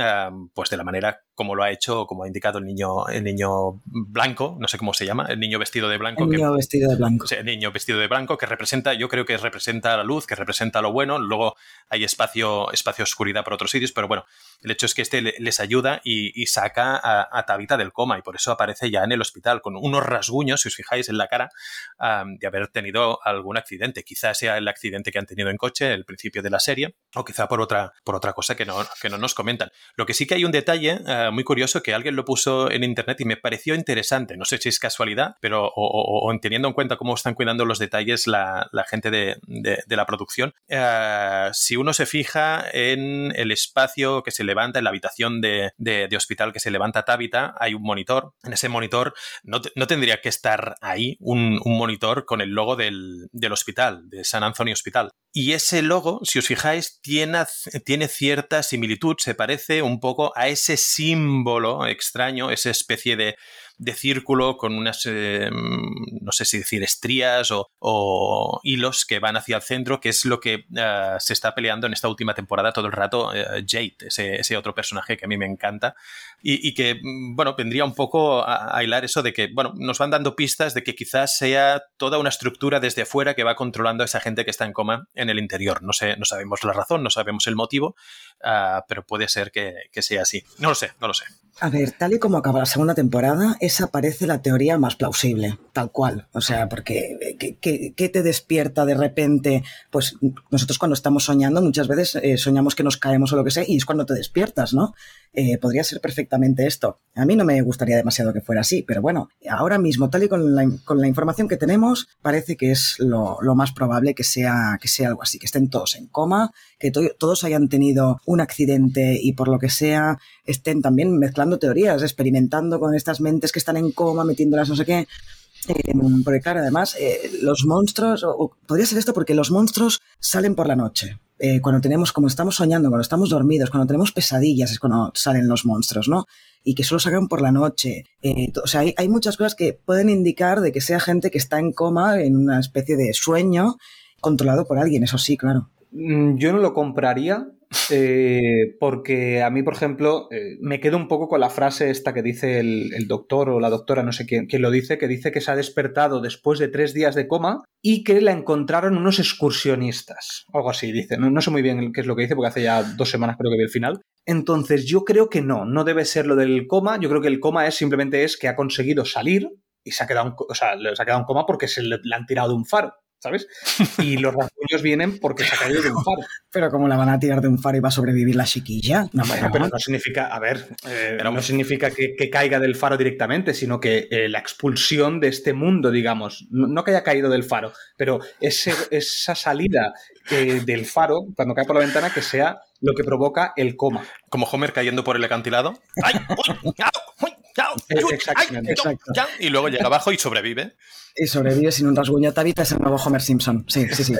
pues de la manera como lo ha hecho, como ha indicado el niño, el niño blanco, no sé cómo se llama, el niño vestido de blanco. El niño vestido de blanco. el niño vestido de blanco que representa, yo creo que representa la luz, que representa lo bueno, luego hay espacio, espacio oscuridad por otros sitios, pero bueno, el hecho es que este les ayuda y, saca a, a, Tabitha del coma y por eso aparece ya en el hospital con unos rasguños, si os fijáis en la cara, de haber tenido algún accidente. Quizás sea el accidente que han tenido en coche, el principio de la serie, o quizá por otra, por otra cosa que no, que no nos comentan. Lo que sí que hay un detalle eh, muy curioso que alguien lo puso en internet y me pareció interesante. No sé si es casualidad, pero teniendo en cuenta cómo están cuidando los detalles la, gente de, la producción, eh, si uno se fija en el espacio que se levanta en la habitación de, hospital que se levanta Tabitha, hay un monitor. En ese monitor no, tendría que estar ahí un, monitor con el logo del, hospital, de San Anthony Hospital. Y ese logo, si os fijáis, tiene, tiene cierta similitud, se parece un poco a ese símbolo extraño, esa especie de de círculo con unas, eh, no sé si decir, estrías o, hilos que van hacia el centro, que es lo que eh, se está peleando en esta última temporada todo el rato eh, Jade, ese, otro personaje que a mí me encanta y, que, mm, bueno, vendría un poco a, hilar eso de que, bueno, nos van dando pistas de que quizás sea toda una estructura desde fuera que va controlando a esa gente que está en coma en el interior. No sé, no sabemos la razón, no sabemos el motivo, ah, pero puede ser que, que sea así. No lo sé, no lo sé. A ver, tal y como acaba la segunda temporada, esa parece la teoría más plausible, tal cual. O sea, porque eh, ¿qué, te despierta de repente? Pues nosotros cuando estamos soñando, muchas veces eh, soñamos que nos caemos o lo que sea, y es cuando te despiertas, ¿no? Eh, podría ser perfectamente esto. A mí no me gustaría demasiado que fuera así, pero bueno, ahora mismo, tal y con la, información que tenemos, parece que es lo, más probable que sea, que sea algo así, que estén todos en coma, que todos hayan tenido un accidente y por lo que sea estén también mezclando teorías, experimentando con estas mentes que están en coma, metiéndolas no sé qué. Eh, porque claro, además, eh, los monstruos, o, podría ser esto porque los monstruos salen por la noche. Eh, cuando tenemos, como estamos soñando, cuando estamos dormidos, cuando tenemos pesadillas, es cuando salen los monstruos, ¿no? Y que solo salgan por la noche. o sea, hay, hay, muchas cosas que pueden indicar de que sea gente que está en coma, en una especie de sueño, controlado por alguien, eso sí, claro. Mm, yo no lo compraría eh, porque a mí, por ejemplo, eh, me quedo un poco con la frase esta que dice el, doctor o la doctora, no sé quién, quién, lo dice, que dice que se ha despertado después de tres días de coma y que la encontraron unos excursionistas. Algo así, dice. No, no sé muy bien qué es lo que dice porque hace ya dos semanas creo que vi el final. Entonces, yo creo que no, no debe ser lo del coma. Yo creo que el coma es simplemente es que ha conseguido salir y se ha quedado, o sea, se ha quedado en coma porque se le han tirado de un faro. ¿Sabes? Y los rasguños vienen porque se ha caído de un faro. Pero ¿cómo la van a tirar de un faro y va a sobrevivir la chiquilla? No, pero no significa, a ver, eh, no significa que, caiga del faro directamente, sino que eh, la expulsión de este mundo, digamos, no, que haya caído del faro, pero ese, esa salida eh, del faro, cuando cae por la ventana, que sea lo que provoca el coma. Como Homer cayendo por el acantilado. ¡Ay! ¡Uy! ¡Uy! Y luego llega abajo y sobrevive. Y sobrevive sin un rasguño. Tabitha es el nuevo Homer Simpson. Sí, sí, sí.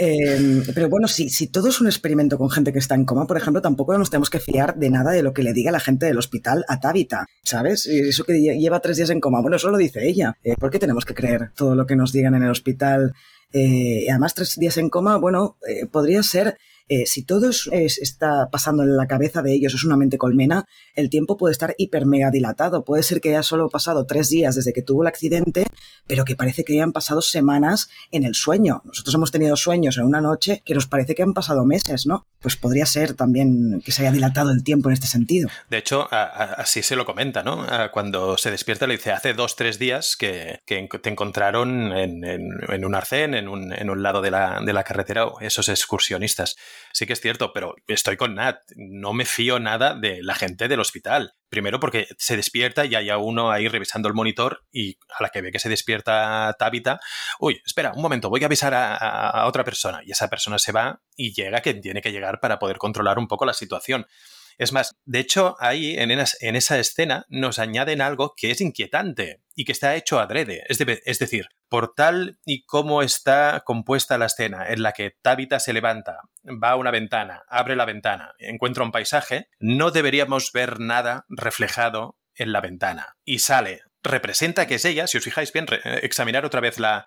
Eh, pero bueno, si, si todo es un experimento con gente que está en coma, por ejemplo, tampoco nos tenemos que fiar de nada de lo que le diga la gente del hospital a Tabitha, ¿sabes? Eso que lleva tres días en coma. Bueno, eso lo dice ella. Eh, ¿Por qué tenemos que creer todo lo que nos digan en el hospital? Eh, además, tres días en coma, bueno, eh, podría ser eh, si todo está pasando en la cabeza de ellos, es una mente colmena, el tiempo puede estar hiper mega dilatado. Puede ser que haya solo pasado tres días desde que tuvo el accidente, pero que parece que hayan pasado semanas en el sueño. Nosotros hemos tenido sueños en una noche que nos parece que han pasado meses, ¿no? Pues podría ser también que se haya dilatado el tiempo en este sentido. De hecho, así se lo comenta, ¿no? Cuando se despierta le dice, hace dos, tres días que, te encontraron en, un arcén, en un, lado de la, de la carretera, esos excursionistas sí que es cierto, pero estoy con Nat. No me fío nada de la gente del hospital. Primero porque se despierta y hay uno ahí revisando el monitor y a la que ve que se despierta Tabitha, uy, espera, un momento, voy a avisar a, otra persona. Y esa persona se va y llega quien tiene que llegar para poder controlar un poco la situación. Es más, de hecho, ahí en, esa escena nos añaden algo que es inquietante y que está hecho adrede. Es, es decir, por tal y cómo está compuesta la escena en la que Tabitha se levanta, va a una ventana, abre la ventana, encuentra un paisaje, no deberíamos ver nada reflejado en la ventana. Y sale, representa que es ella, si os fijáis bien, examinar otra vez la,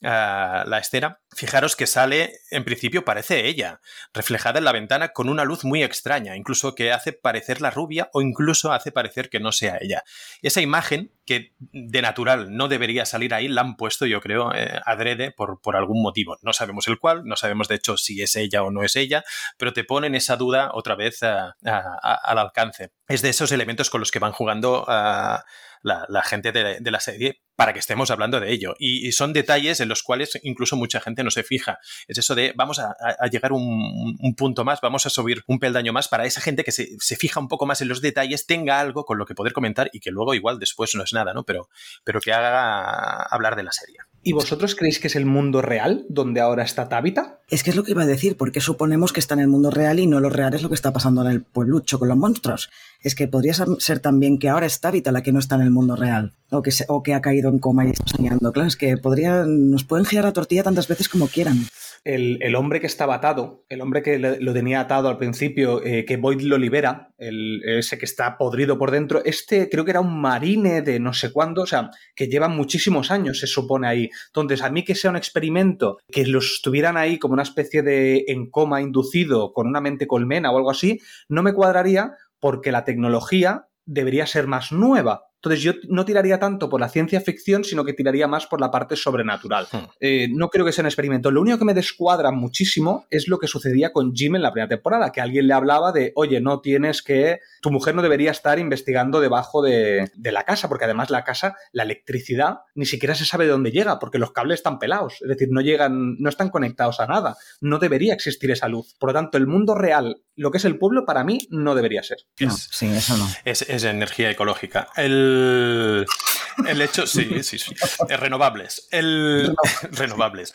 la escena, fijaros que sale, en principio parece ella, reflejada en la ventana con una luz muy extraña, incluso que hace parecer la rubia o incluso hace parecer que no sea ella. Esa imagen que de natural no debería salir ahí, la han puesto, yo creo, eh, adrede por, por algún motivo. No sabemos el cual, no sabemos de hecho si es ella o no es ella, pero te ponen esa duda otra vez al alcance. Es de esos elementos con los que van jugando a la, gente de, la serie para que estemos hablando de ello. Y, son detalles en los cuales incluso mucha gente no se fija. Es eso de vamos a, llegar un, un, punto más, vamos a subir un peldaño más para esa gente que se, se, fija un poco más en los detalles, tenga algo con lo que poder comentar y que luego igual después no es nada, ¿no? Pero, pero que haga hablar de la serie. ¿Y vosotros creéis que es el mundo real donde ahora está Tabitha? Es que es lo que iba a decir, porque suponemos que está en el mundo real y no lo real es lo que está pasando en el pueblucho con los monstruos. Es que podría ser también que ahora es Tabitha la que no está en el mundo real, o que, o que ha caído en coma y está soñando. Claro, es que podría, nos pueden girar la tortilla tantas veces como quieran el, hombre que estaba atado, el hombre que lo tenía atado al principio, eh, que Boyd lo libera, el, ese que está podrido por dentro, este creo que era un marine de no sé cuándo, o sea, que lleva muchísimos años, se supone ahí. Entonces, a mí que sea un experimento, que los tuvieran ahí como una especie de en coma inducido con una mente colmena o algo así, no me cuadraría porque la tecnología debería ser más nueva. Entonces yo no tiraría tanto por la ciencia ficción, sino que tiraría más por la parte sobrenatural. Hmm. Eh, no creo que sea un experimento. Lo único que me descuadra muchísimo es lo que sucedía con Jim en la primera temporada, que alguien le hablaba de, oye, no tienes que, tu mujer no debería estar investigando debajo de, la casa, porque además la casa, la electricidad, ni siquiera se sabe de dónde llega, porque los cables están pelados, es decir, no llegan, no están conectados a nada. No debería existir esa luz. Por lo tanto, el mundo real, lo que es el pueblo, para mí no debería ser. sí, eso no. Es, es energía ecológica. El el, hecho, sí, sí, sí. Eh, renovables. El, renovables.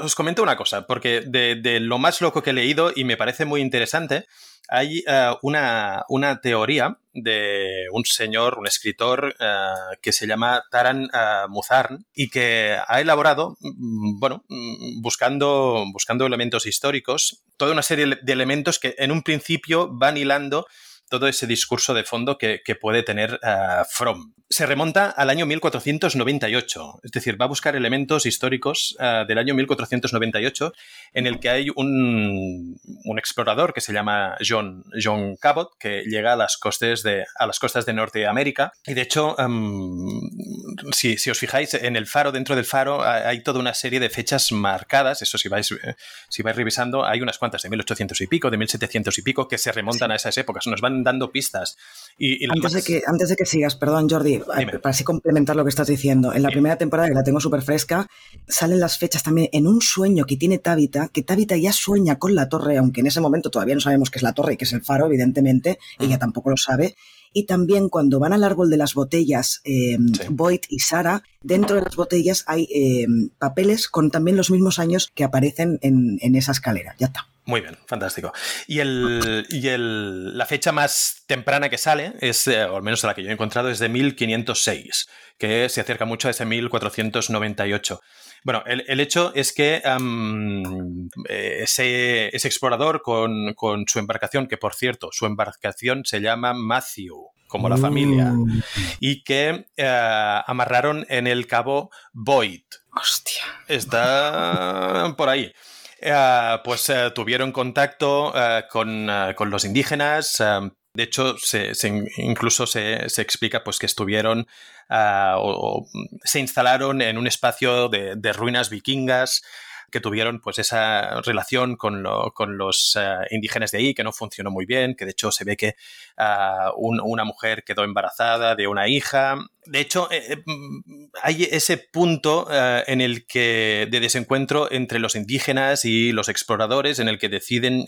os comento una cosa, porque de, lo más loco que he leído y me parece muy interesante, hay eh, una, una, teoría de un señor, un escritor eh, que se llama Taran Muzarn y que ha elaborado, mm, bueno, mm, buscando, buscando elementos históricos, toda una serie de elementos que en un principio van hilando todo ese discurso de fondo que, puede tener uh, Fromm. Se remonta al año 1498, es decir, va a buscar elementos históricos uh, del año 1498 en el que hay un, un explorador que se llama John, John Cabot, que llega a las, costas de, a las costas de Norteamérica. Y de hecho, um, si, si, os fijáis, en el faro, dentro del faro, hay toda una serie de fechas marcadas, eso si vais, si vais revisando, hay unas cuantas de 1800 y pico, de 1700 y pico, que se remontan a esas épocas, nos van dando pistas. Y, antes, de que, antes de que sigas, perdón Jordi, para así complementar lo que estás diciendo, en la primera temporada, que la tengo súper fresca, salen las fechas también en un sueño que tiene Tabitha, que Tabitha ya sueña con la torre, aunque en ese momento todavía no sabemos qué es la torre y qué es el faro, evidentemente, ella tampoco lo sabe, y también cuando van al árbol de las botellas, eh, Boyd y Sara, dentro de las botellas hay eh, papeles con también los mismos años que aparecen en, en esa escalera. Ya está. Muy bien, fantástico. Y, el, y el, la fecha más temprana que sale, es, eh, o al menos la que yo he encontrado, es de 1506, que se acerca mucho a ese 1498. Bueno, el, el hecho es que ese, ese, explorador con, con, su embarcación, que por cierto, su embarcación se llama Matthew, como la familia, y que amarraron en el cabo Void. Hostia. Está por ahí. pues tuvieron contacto con, con, los indígenas, de hecho, se, incluso se, explica pues, que estuvieron ah, o, se instalaron en un espacio de, ruinas vikingas que tuvieron pues esa relación con, los ah, indígenas de ahí que no funcionó muy bien, que de hecho se ve que ah, una mujer quedó embarazada de una hija. De hecho, eh, eh, hay ese punto en el que de desencuentro entre los indígenas y los exploradores en el que deciden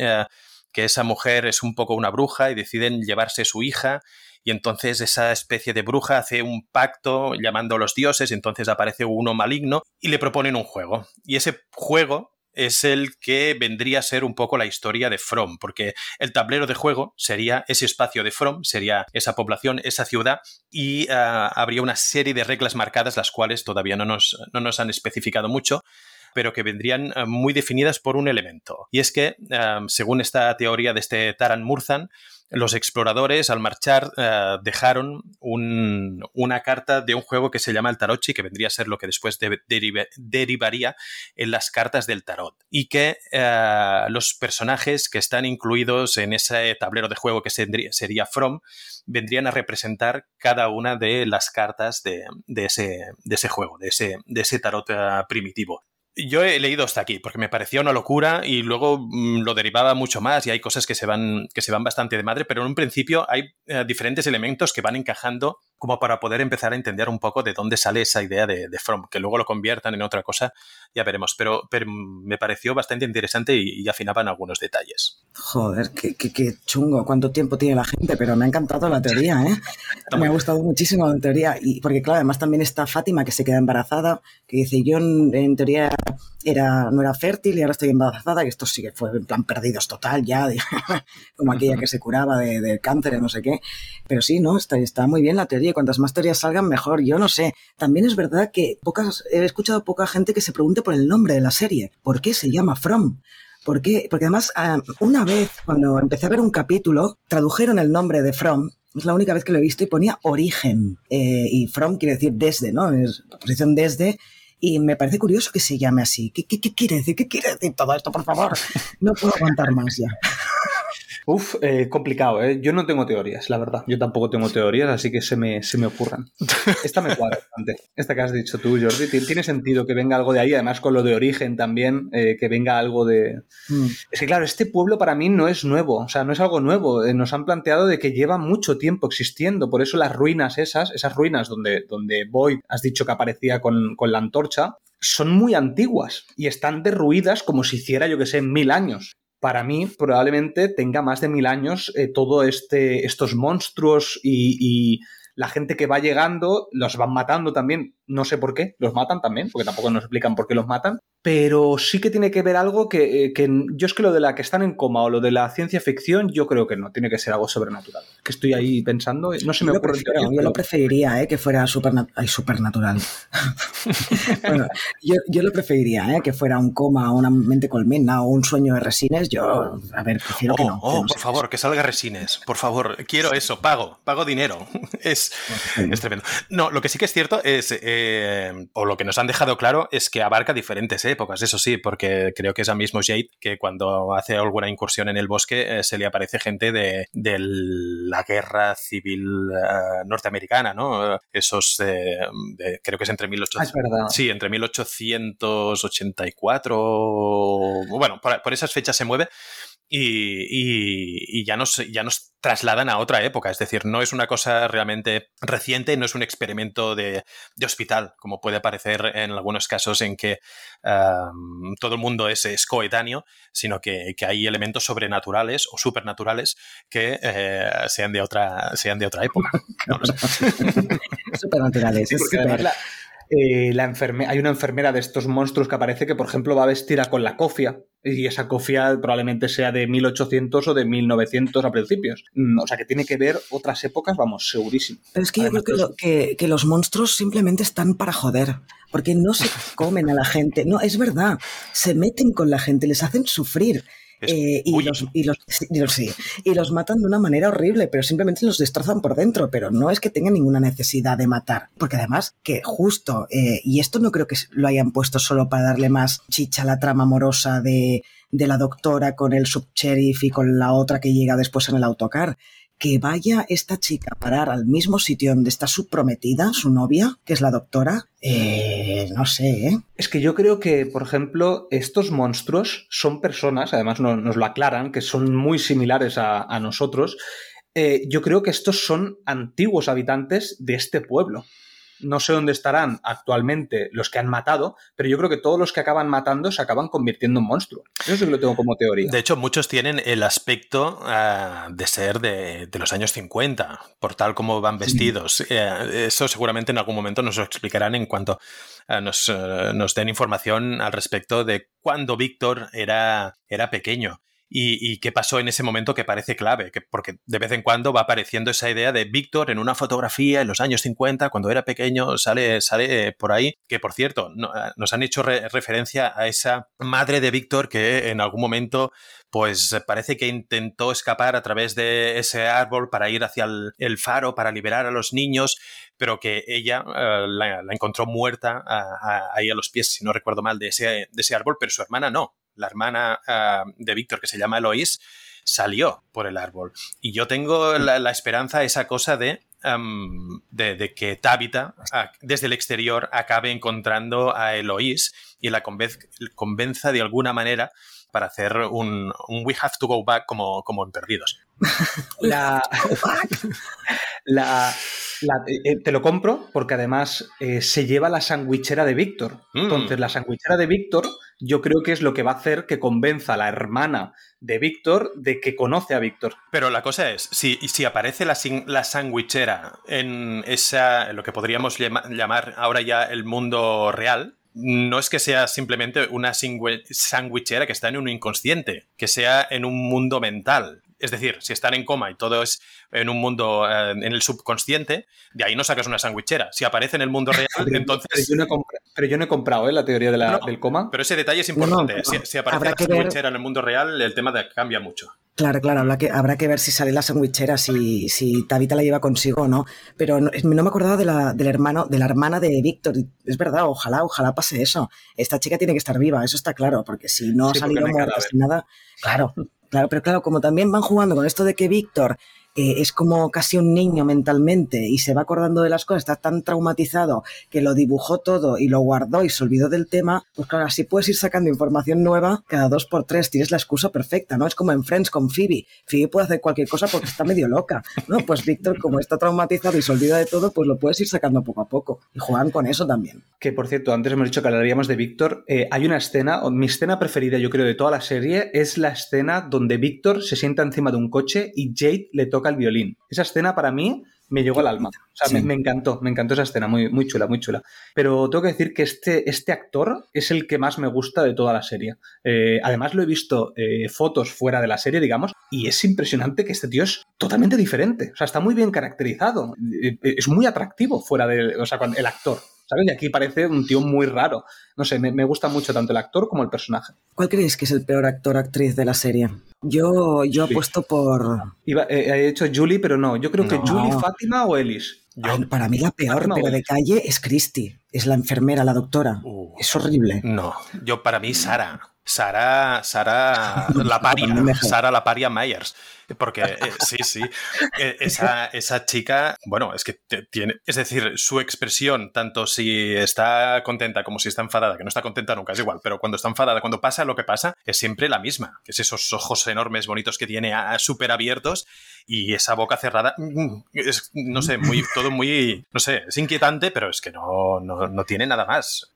que esa mujer es un poco una bruja y deciden llevarse su hija y entonces esa especie de bruja hace un pacto llamando a los dioses, y entonces aparece uno maligno y le proponen un juego. Y ese juego es el que vendría a ser un poco la historia de From, porque el tablero de juego sería ese espacio de From, sería esa población, esa ciudad, y ah, habría una serie de reglas marcadas, las cuales todavía no nos, no nos han especificado mucho, pero que vendrían eh, muy definidas por un elemento. Y es que, eh, según esta teoría de este Taran Murzan, los exploradores al marchar eh, dejaron una carta de un juego que se llama el Tarotchi, que vendría a ser lo que después derivaría en las cartas del Tarot. Y que los personajes que están incluidos en ese tablero de juego que sería From vendrían a representar cada una de las cartas de, ese, juego, de ese tarot primitivo. Yo he leído hasta aquí porque me parecía una locura y luego mm, lo derivaba mucho más y hay cosas que se van, que se van bastante de madre, pero en un principio hay eh, diferentes elementos que van encajando como para poder empezar a entender un poco de dónde sale esa idea de, From, que luego lo conviertan en otra cosa, ya veremos, pero, pero me pareció bastante interesante y, afinaban algunos detalles. Joder, qué, qué, chungo, cuánto tiempo tiene la gente, pero me ha encantado la teoría, ¿eh? me ha gustado muchísimo la teoría, y porque claro, además también está Fátima que se queda embarazada, que dice, yo en teoría era, no era fértil y ahora estoy embarazada, y esto sí que fue en plan perdidos total ya, como aquella que se curaba de, de cáncer y no sé qué. Pero sí, ¿no? Está, está muy bien la teoría, cuantas más teorías salgan, mejor. Yo no sé. También es verdad que pocas, he escuchado poca gente que se pregunte por el nombre de la serie. ¿Por qué se llama From? ¿Por qué? Porque además, ah, una vez, cuando empecé a ver un capítulo, tradujeron el nombre de From es la única vez que lo he visto y ponía origen. Eh, y from quiere decir desde, ¿no? Es posición desde. Y me parece curioso que se llame así. ¿Qué, qué, quiere decir? ¿Qué quiere decir todo esto, por favor? No puedo aguantar más ya. Uf, eh, complicado, ¿eh? Yo no tengo teorías, la verdad. Yo tampoco tengo teorías, así que se me, se me ocurran. Esta me cuadra bastante. Esta que has dicho tú, Jordi. Tiene sentido que venga algo de ahí, además con lo de origen también, eh, que venga algo de... Mm. Es que claro, este pueblo para mí no es nuevo, o sea, no es algo nuevo. nos han planteado de que lleva mucho tiempo existiendo, por eso las ruinas esas, esas ruinas donde, donde Boyd has dicho que aparecía con, con la antorcha, son muy antiguas y están derruidas como si hiciera, yo que sé, mil años. Para mí, probablemente tenga más de mil años eh, todo este, estos monstruos y, y la gente que va llegando los van matando también, no sé por qué, los matan también, porque tampoco nos explican por qué los matan, pero sí que tiene que ver algo que, eh, que, yo es que lo de la que están en coma o lo de la ciencia ficción, yo creo que no, tiene que ser algo sobrenatural. Que estoy ahí pensando, no se me ocurre. yo lo preferiría, ¿eh? que fuera supernatural. bueno, yo, lo preferiría, ¿eh? que fuera un coma, una mente colmena o un sueño de resines. Yo, a ver, prefiero que no. Oh, por favor, que salga resines, por favor, quiero eso, pago, pago dinero. es, es tremendo. No, lo que sí que es cierto es, eh, o lo que nos han dejado claro, es que abarca diferentes, ¿eh? Épocas, eso sí, porque creo que es el mismo Jade que cuando hace alguna incursión en el bosque eh, se le aparece gente de, la guerra civil eh, norteamericana, ¿no? Esos, creo que es entre 1800, ah, sí, entre 1884, bueno, por esas fechas se mueve y, ya, nos, ya nos trasladan a otra época. Es decir, no es una cosa realmente reciente, no es un experimento de, hospital, como puede parecer en algunos casos en que todo el mundo es, coetáneo, sino que, hay elementos sobrenaturales o supernaturales que eh, sean, de otra, sean de otra época. supernaturales. Eh, la hay una enfermera de estos monstruos que aparece que, por ejemplo, va vestida con la cofia y esa cofia probablemente sea de 1800 o de 1900 a principios. Mm, o sea, que tiene que ver otras épocas, vamos, segurísimo. Pero es que yo creo que, que, los monstruos simplemente están para joder, porque no se comen a la gente. No, es verdad, se meten con la gente, les hacen sufrir. Eh, y, los, y, los, sí, y los matan de una manera horrible, pero simplemente los destrozan por dentro, pero no es que tengan ninguna necesidad de matar, porque además que justo, eh, y esto no creo que lo hayan puesto solo para darle más chicha a la trama amorosa de, de la doctora con el subsheriff y con la otra que llega después en el autocar, que vaya esta chica a parar al mismo sitio donde está su prometida, su novia, que es la doctora, eh, no sé, ¿eh? Es que yo creo que, por ejemplo, estos monstruos son personas, además nos, lo aclaran, que son muy similares a, nosotros. Eh, yo creo que estos son antiguos habitantes de este pueblo. No sé dónde estarán actualmente los que han matado, pero yo creo que todos los que acaban matando se acaban convirtiendo en monstruos. Eso sí que lo tengo como teoría. De hecho, muchos tienen el aspecto ah, de ser de, los años 50, por tal como van vestidos. Eh, eso seguramente en algún momento nos lo explicarán en cuanto ah, nos, eh, nos, den información al respecto de cuando Víctor era, era pequeño y, qué pasó en ese momento que parece clave, que, porque de vez en cuando va apareciendo esa idea de Víctor en una fotografía en los años 50, cuando era pequeño, sale, sale por ahí, que por cierto, eh, nos han hecho referencia a esa madre de Víctor que en algún momento pues parece que intentó escapar a través de ese árbol para ir hacia el, faro, para liberar a los niños, pero que ella eh, la, encontró muerta ahí a los pies, si no recuerdo mal, de ese, de ese árbol, pero su hermana no la hermana ah, de Víctor, que se llama Eloís, salió por el árbol. Y yo tengo la, esperanza, esa cosa de, de, que Tabitha, ah, desde el exterior, acabe encontrando a Eloís y la convenza de alguna manera para hacer un, We Have to Go Back como, como en Perdidos. La, la, eh, eh, te lo compro porque además eh, se lleva la sandwichera de Víctor. Mm. Entonces, la sandwichera de Víctor yo creo que es lo que va a hacer que convenza a la hermana de Víctor de que conoce a Víctor. Pero la cosa es, si, si aparece la, la en esa, lo que podríamos llamar ahora ya el mundo real, no es que sea simplemente una sandwichera que está en un inconsciente, que sea en un mundo mental. Es decir, si están en coma y todo es en un mundo, eh, en el subconsciente, de ahí no sacas una sandwichera. Si aparece en el mundo real, entonces... Pero yo, no he comprado ¿eh? la teoría del coma. Pero ese detalle es importante. si, aparece la sandwichera en el mundo real, el tema cambia mucho. Claro, claro, habrá que, habrá que ver si sale la sandwichera, si, si Tabita la lleva consigo o no. Pero no, me acordaba de la, del hermano, de la hermana de Víctor. Es verdad, ojalá, ojalá pase eso. Esta chica tiene que estar viva, eso está claro, porque si no ha salido muerta sin nada, claro, claro, pero claro, como también van jugando con esto de que Víctor eh, es como casi un niño mentalmente y se va acordando de las cosas, está tan traumatizado que lo dibujó todo y lo guardó y se olvidó del tema, pues claro, así puedes ir sacando información nueva cada dos por tres, tienes la excusa perfecta, ¿no? Es como en Friends con Phoebe. Phoebe puede hacer cualquier cosa porque está medio loca, ¿no? Pues Víctor, como está traumatizado y se olvida de todo, pues lo puedes ir sacando poco a poco y juegan con eso también. Que por cierto, antes hemos dicho que hablaríamos de Víctor, eh, hay una escena, mi escena preferida yo creo de toda la serie, es la escena donde Víctor se sienta encima de un coche y Jade le toca el violín. Esa escena para mí me llegó al alma. O sea, me, encantó, me encantó esa escena, muy, muy chula, muy chula. Pero tengo que decir que este, este actor es el que más me gusta de toda la serie. Eh, además, lo he visto eh, fotos fuera de la serie, digamos, y es impresionante que este tío es totalmente diferente. O sea, está muy bien caracterizado. Eh, es muy atractivo fuera de. O sea, el actor. ¿Sabes? Y aquí parece un tío muy raro. No sé, me, gusta mucho tanto el actor como el personaje. ¿Cuál creéis que es el peor actor actriz de la serie? Yo, yo apuesto por... Iba, eh, he hecho Julie, pero no. Yo creo que Julie, Fátima o Ellis. para mí la peor, pero de calle es Christy. Es la enfermera, la doctora. Uh. es horrible. No, yo para mí Sara. Sara, Sara la paria, Sara la paria Myers. Porque eh, sí, sí, eh, esa, esa, chica, bueno, es que tiene, es decir, su expresión, tanto si está contenta como si está enfadada, que no está contenta nunca, es igual, pero cuando está enfadada, cuando pasa lo que pasa, es siempre la misma, que es esos ojos enormes, bonitos que tiene súper abiertos y esa boca cerrada, mm, es, no sé, muy, todo muy, no sé, es inquietante, pero es que no, no, no tiene nada más.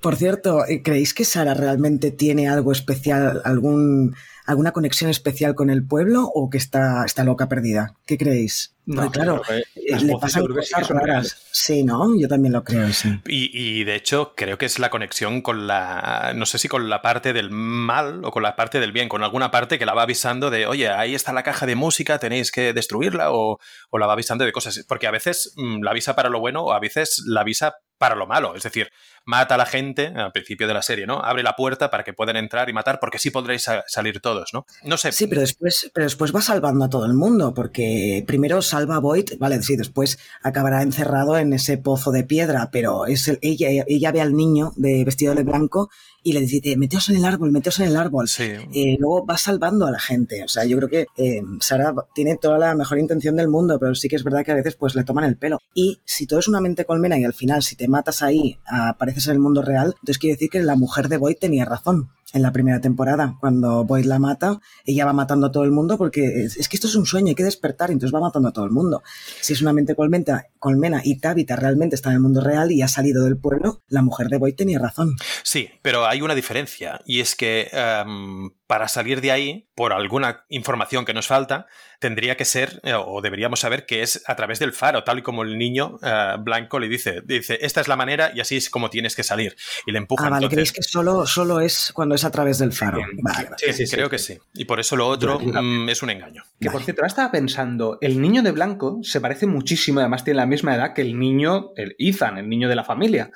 por cierto, ¿creéis que Sara realmente tiene algo especial, algún alguna conexión especial con el pueblo o que está, está loca perdida? ¿Qué creéis? No, claro, eh, le pasan cosas raras. Sí, ¿no? Yo también lo creo, sí. Y, de hecho, creo que es la conexión con la. No sé si con la parte del mal o con la parte del bien, con alguna parte que la va avisando de, oye, ahí está la caja de música, tenéis que destruirla, o, o la va avisando de cosas. Porque a veces mm, la avisa para lo bueno o a veces la avisa para lo malo. Es decir, mata a la gente al principio de la serie, ¿no? Abre la puerta para que puedan entrar y matar porque sí podréis salir todos, ¿no? No sé. Sí, pero después, pero después va salvando a todo el mundo porque primero salva a Void, vale, sí, después acabará encerrado en ese pozo de piedra, pero es ella, ella ve al niño de vestido de blanco y le dice, meteos en el árbol, meteos en el árbol. Sí. Eh, luego va salvando a la gente. O sea, yo creo que eh, Sara tiene toda la mejor intención del mundo, pero sí que es verdad que a veces pues le toman el pelo. Y si todo es una mente colmena y al final si te matas ahí apareces en el mundo real, entonces quiere decir que la mujer de Boyd tenía razón en la primera temporada. Cuando Boyd la mata, ella va matando a todo el mundo porque es, que esto es un sueño, hay que despertar, entonces va matando a todo el mundo. Si es una mente colmena, colmena y Tabitha realmente está en el mundo real y ha salido del pueblo, la mujer de Boyd tenía razón. Sí, pero hay una diferencia y es que em, para salir de ahí, por alguna información que nos falta, tendría que ser, eh, o deberíamos saber que es a través del faro, tal y como el niño eh, blanco le dice, dice, esta es la manera y así es como tienes que salir. Y le empuja. Ah, vale, ¿creéis que solo, solo es cuando es a través del faro? Vale, sí, sí, creo que sí. Y por eso lo otro mm, es un engaño. Que por cierto, ahora estaba pensando, el niño de blanco se parece muchísimo, además tiene la misma edad que el niño, el Ethan, el niño de la familia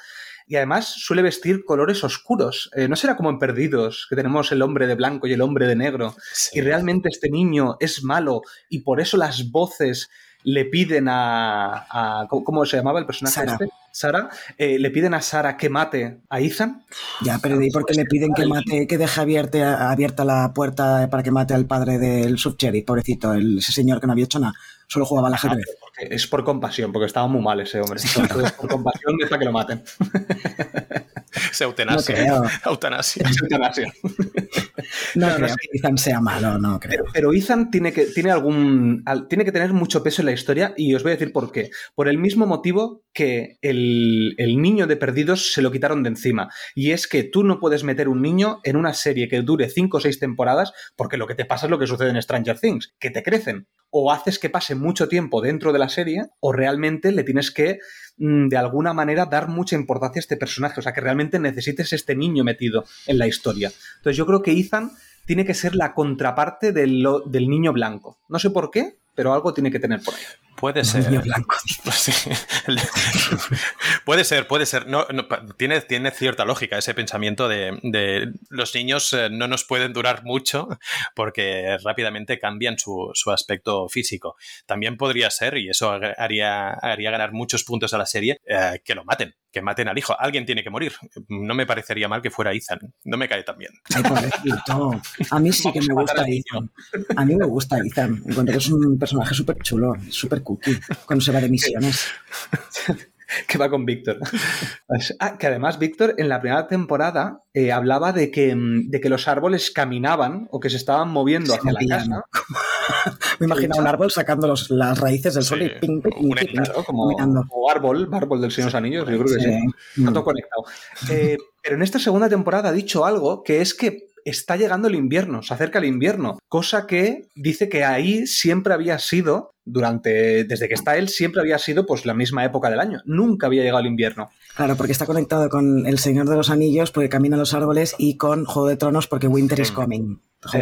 y además suele vestir colores oscuros. Eh, no será como en Perdidos, que tenemos el hombre de blanco y el hombre de negro, y realmente este niño es malo y por eso las voces le piden a... ¿Cómo se llamaba el personaje Sara. este? Sara, eh, le piden a Sara que mate a Ethan. Ya, pero ¿y por qué le piden que mate, que deje abierta, abierta la puerta para que mate al padre del subcherry, pobrecito, el, ese señor que no había hecho nada, solo jugaba al ajedrez? Ah, es por compasión, porque estaba muy mal ese hombre. Entonces, por compasión deja que lo maten. Se eutanasia. No. Eutanasia. Es eutanasia. No, No, no creo sé. que Ethan sea malo, no creo. Pero, pero Ethan tiene que, tiene, algún, al- tiene que tener mucho peso en la historia y os voy a decir por qué. Por el mismo motivo que el, el niño de Perdidos se lo quitaron de encima. Y es que tú no puedes meter un niño en una serie que dure 5 o 6 temporadas porque lo que te pasa es lo que sucede en Stranger Things, que te crecen. O haces que pase mucho tiempo dentro de la serie o realmente le tienes que mm, de alguna manera dar mucha importancia a este personaje. O sea, que realmente necesites este niño metido en la historia. Entonces yo creo que Ethan tiene que ser la contraparte del, lo- del niño blanco. No sé por qué, pero algo tiene que tener por ahí. Puede ser. Niño blanco. Sí. puede ser, puede ser. No, tiene, tiene cierta lógica ese pensamiento de, de los niños eh, no nos pueden durar mucho porque rápidamente cambian su, su aspecto físico. También podría ser, y eso haría, haría ganar muchos puntos a la serie, eh, que lo maten, que maten al hijo. Alguien tiene que morir. No me parecería mal que fuera Ethan. No me cae tan bien. Ay, pobrecito. A mí sí que me a gusta. Ethan. A mí me gusta Ethan. Encuentro que es un personaje súper chulo, súper cookie, cuando se va de misiones. que va con Víctor. Ah, que además Víctor en la primera temporada eh, hablaba de que, mm, de que los árboles caminaban o que se estaban moviendo Se hacia la casa. Me imagino un árbol sacando los- las raíces del sol Sí, y ping, ping, ping, un ping, Claro, como, caminando. o árbol, árbol del Señor de los Anillos, yo creo que sí. Sí. Está Mm. todo conectado. Eh, pero en esta segunda temporada ha dicho algo que es que está llegando el invierno, se acerca el invierno, cosa que dice que ahí siempre había sido, durante, desde que está él, siempre había sido pues la misma época del año, nunca había llegado el invierno. Claro, porque está conectado con El Señor de los Anillos, porque camina los árboles, y con Juego de Tronos, porque Winter is Mm. coming. Sí.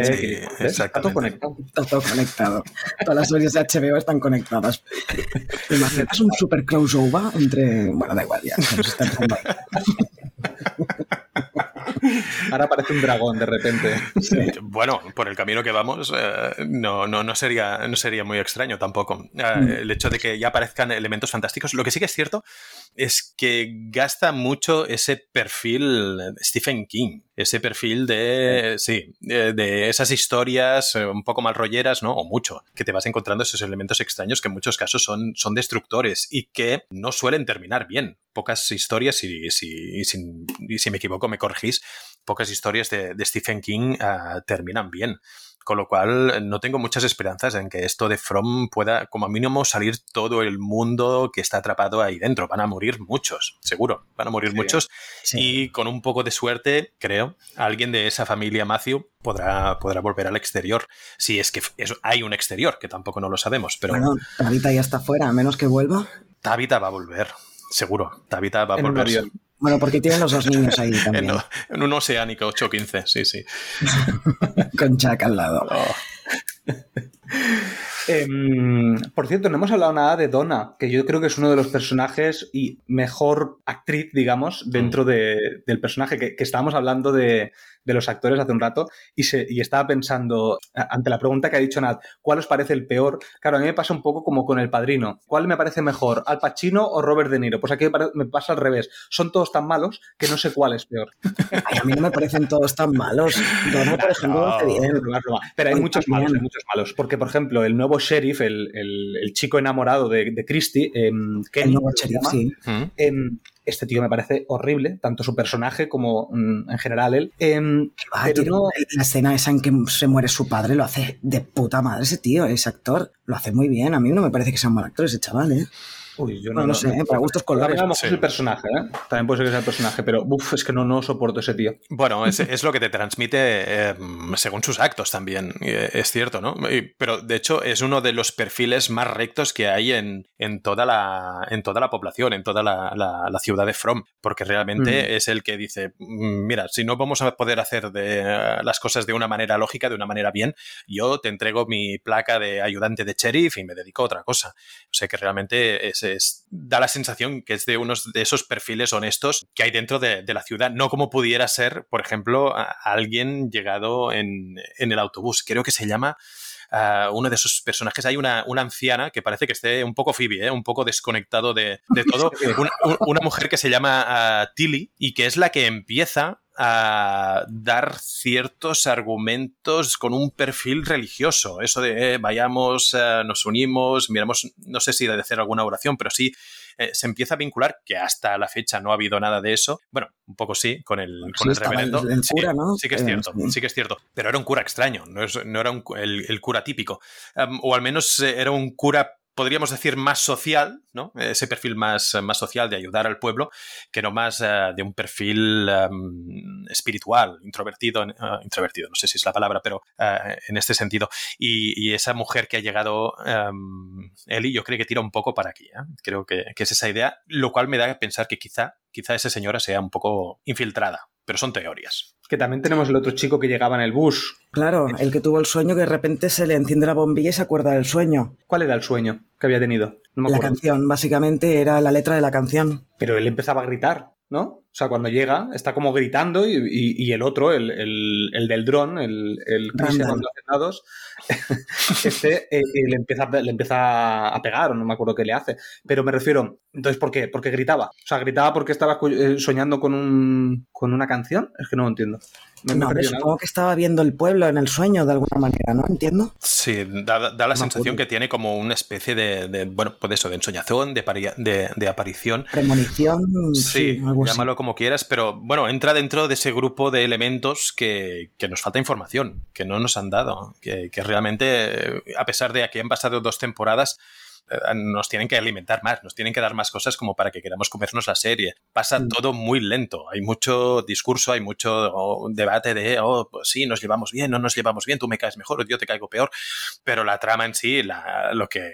Está todo conectado. Está todo conectado. Todas las series de HBO están conectadas. ¿Te imaginas un super crossover entre. Bueno, da igual, ya. se nos. Ahora aparece un dragón de repente. Bueno, por el camino que vamos, eh, no, no, no, sería, no sería muy extraño tampoco. Eh, Mm. El hecho de que ya aparezcan elementos fantásticos. Lo que sí que es cierto es que gasta mucho ese perfil Stephen King. Ese perfil de, sí, de, esas historias eh, un poco mal rolleras, ¿no? O mucho, que te vas encontrando esos elementos extraños que en muchos casos son, son destructores y que no suelen terminar bien. Pocas historias, y, si- me equivoco me corregís, pocas historias de, de Stephen King ah, terminan bien. Con lo cual, no tengo muchas esperanzas en que esto de From pueda, como mínimo, salir todo el mundo que está atrapado ahí dentro. Van a morir muchos, seguro. Van a morir Sí. muchos. Sí. Y con un poco de suerte, creo, alguien de esa familia Matthew podrá, podrá volver al exterior. Si es que hay un exterior, que tampoco no lo sabemos, pero Bueno, Tabitha ya está fuera, a menos que vuelva. Tabitha va a volver. Seguro. Tabitha va a En volver. Bueno, porque tienen los dos niños ahí En, también, en un oceánico 815, sí, sí. con Jack al lado. Oh. Em, por cierto, no hemos hablado nada de Donna, que yo creo que es uno de los personajes y mejor actriz, digamos, dentro de- del personaje que, que estábamos hablando de, de los actores hace un rato y, se, y estaba pensando, ante la pregunta que ha dicho Nat, ¿cuál os parece el peor? Claro, a mí me pasa un poco como con El Padrino. ¿Cuál me parece mejor, Al Pacino o Robert De Niro? Pues aquí me pasa al revés. Son todos tan malos que no sé cuál es peor. Ay, a mí no me parecen todos tan malos. Donna, por ejemplo, hace bien. Pero hay Ay, muchos malos, hay muchos malos. Porque, por ejemplo, el nuevo sheriff, el, el- el chico enamorado de, de Christie, em, El nuevo sheriff, llama, sí. Em, este tío me parece horrible, tanto su personaje como mm, en general él. Ah, pero tío, no- La escena esa en que se muere su padre lo hace de puta madre ese tío, ese actor. Lo hace muy bien. A mí no me parece que sea un mal actor ese chaval, ¿eh? Uy, yo No, no sé, ¿eh? para gustos colores. A lo mejor Sí. es el personaje, ¿eh? También puede ser que sea el personaje, pero uf, es que no, no soporto ese tío. Bueno, es, es lo que te transmite eh, según sus actos también, eh, es cierto, ¿no? Y- Pero de hecho es uno de los perfiles más rectos que hay en, en, toda, la, en toda la población, en toda la, la- la ciudad de From, porque realmente es el que dice, "Mm, mira, si no vamos a poder hacer de, eh, las cosas de una manera lógica, de una manera bien, yo te entrego mi placa de ayudante de sheriff y me dedico a otra cosa. O sea que realmente es, es- da la sensación que es de unos de esos perfiles honestos que hay dentro de, de la ciudad, no como pudiera ser, por ejemplo, a- alguien llegado en, en el autobús. Creo que se llama ah, uno de esos personajes. Hay una, una anciana que parece que esté un poco Phoebe, ¿eh? un poco desconectado de, de todo. Una, un- una mujer que se llama ah, Tilly y que es la que empieza a dar ciertos argumentos con un perfil religioso. Eso de eh, vayamos, eh, nos unimos, miramos, no sé si de hacer alguna oración, pero sí eh, se empieza a vincular, que hasta la fecha no ha habido nada de eso. Bueno, un poco sí, con el, con Sí, el reverendo. el Sí, ¿no? Sí que es cierto, sí. que es cierto. Pero era un cura extraño, no, es- no era un el, el cura típico. Um, o al menos era un cura podríamos decir más social, ¿no? Ese perfil más, más social de ayudar al pueblo, que no más eh, de un perfil um, espiritual, introvertido, eh, introvertido, no sé si es la palabra, pero eh, en este sentido. Y, esa mujer que ha llegado, um, Eli, yo creo que tira un poco para aquí, creo que, que es esa idea, lo cual me da a pensar que quizá, quizá esa señora sea un poco infiltrada, pero son teorías. Que también tenemos el otro chico que llegaba en el bus. Claro, el que tuvo el sueño que de repente se le enciende la bombilla y se acuerda del sueño. ¿Cuál era el sueño que había tenido? No me La acuerdo. canción, básicamente, era la letra de la canción. Pero él empezaba a gritar, ¿no? O sea, cuando llega, está como gritando y, y- y el otro, el, el- el del dron, el, el dados, este eh, eh, le, empieza, a- le empieza a pegar, o no me acuerdo qué le hace. Pero me refiero, entonces, ¿por qué? Porque gritaba. O sea, gritaba porque estaba eh, soñando con, un, con una canción. Es que no lo entiendo. Me- me No, algo. supongo que estaba viendo el pueblo en el sueño de alguna manera, ¿no? Entiendo. Sí, da, da la me sensación que tiene como una especie de, de, bueno, pues eso, de ensoñación, de, paria- de, de aparición. Premonición, sí, Sí, algo así. llámalo como quieras, pero bueno, entra dentro de ese grupo de elementos que, que nos falta información, que no nos han dado, que, que realmente, eh, a pesar de que han pasado dos temporadas, nos tienen que alimentar más, nos tienen que dar más cosas como para que queramos comernos la serie. Pasa Mm. todo muy lento, hay mucho discurso, hay mucho oh, debate de, oh, pues sí, nos llevamos bien, no nos llevamos bien, tú me caes mejor o yo te caigo peor, pero la trama en sí, la- lo, que, eh,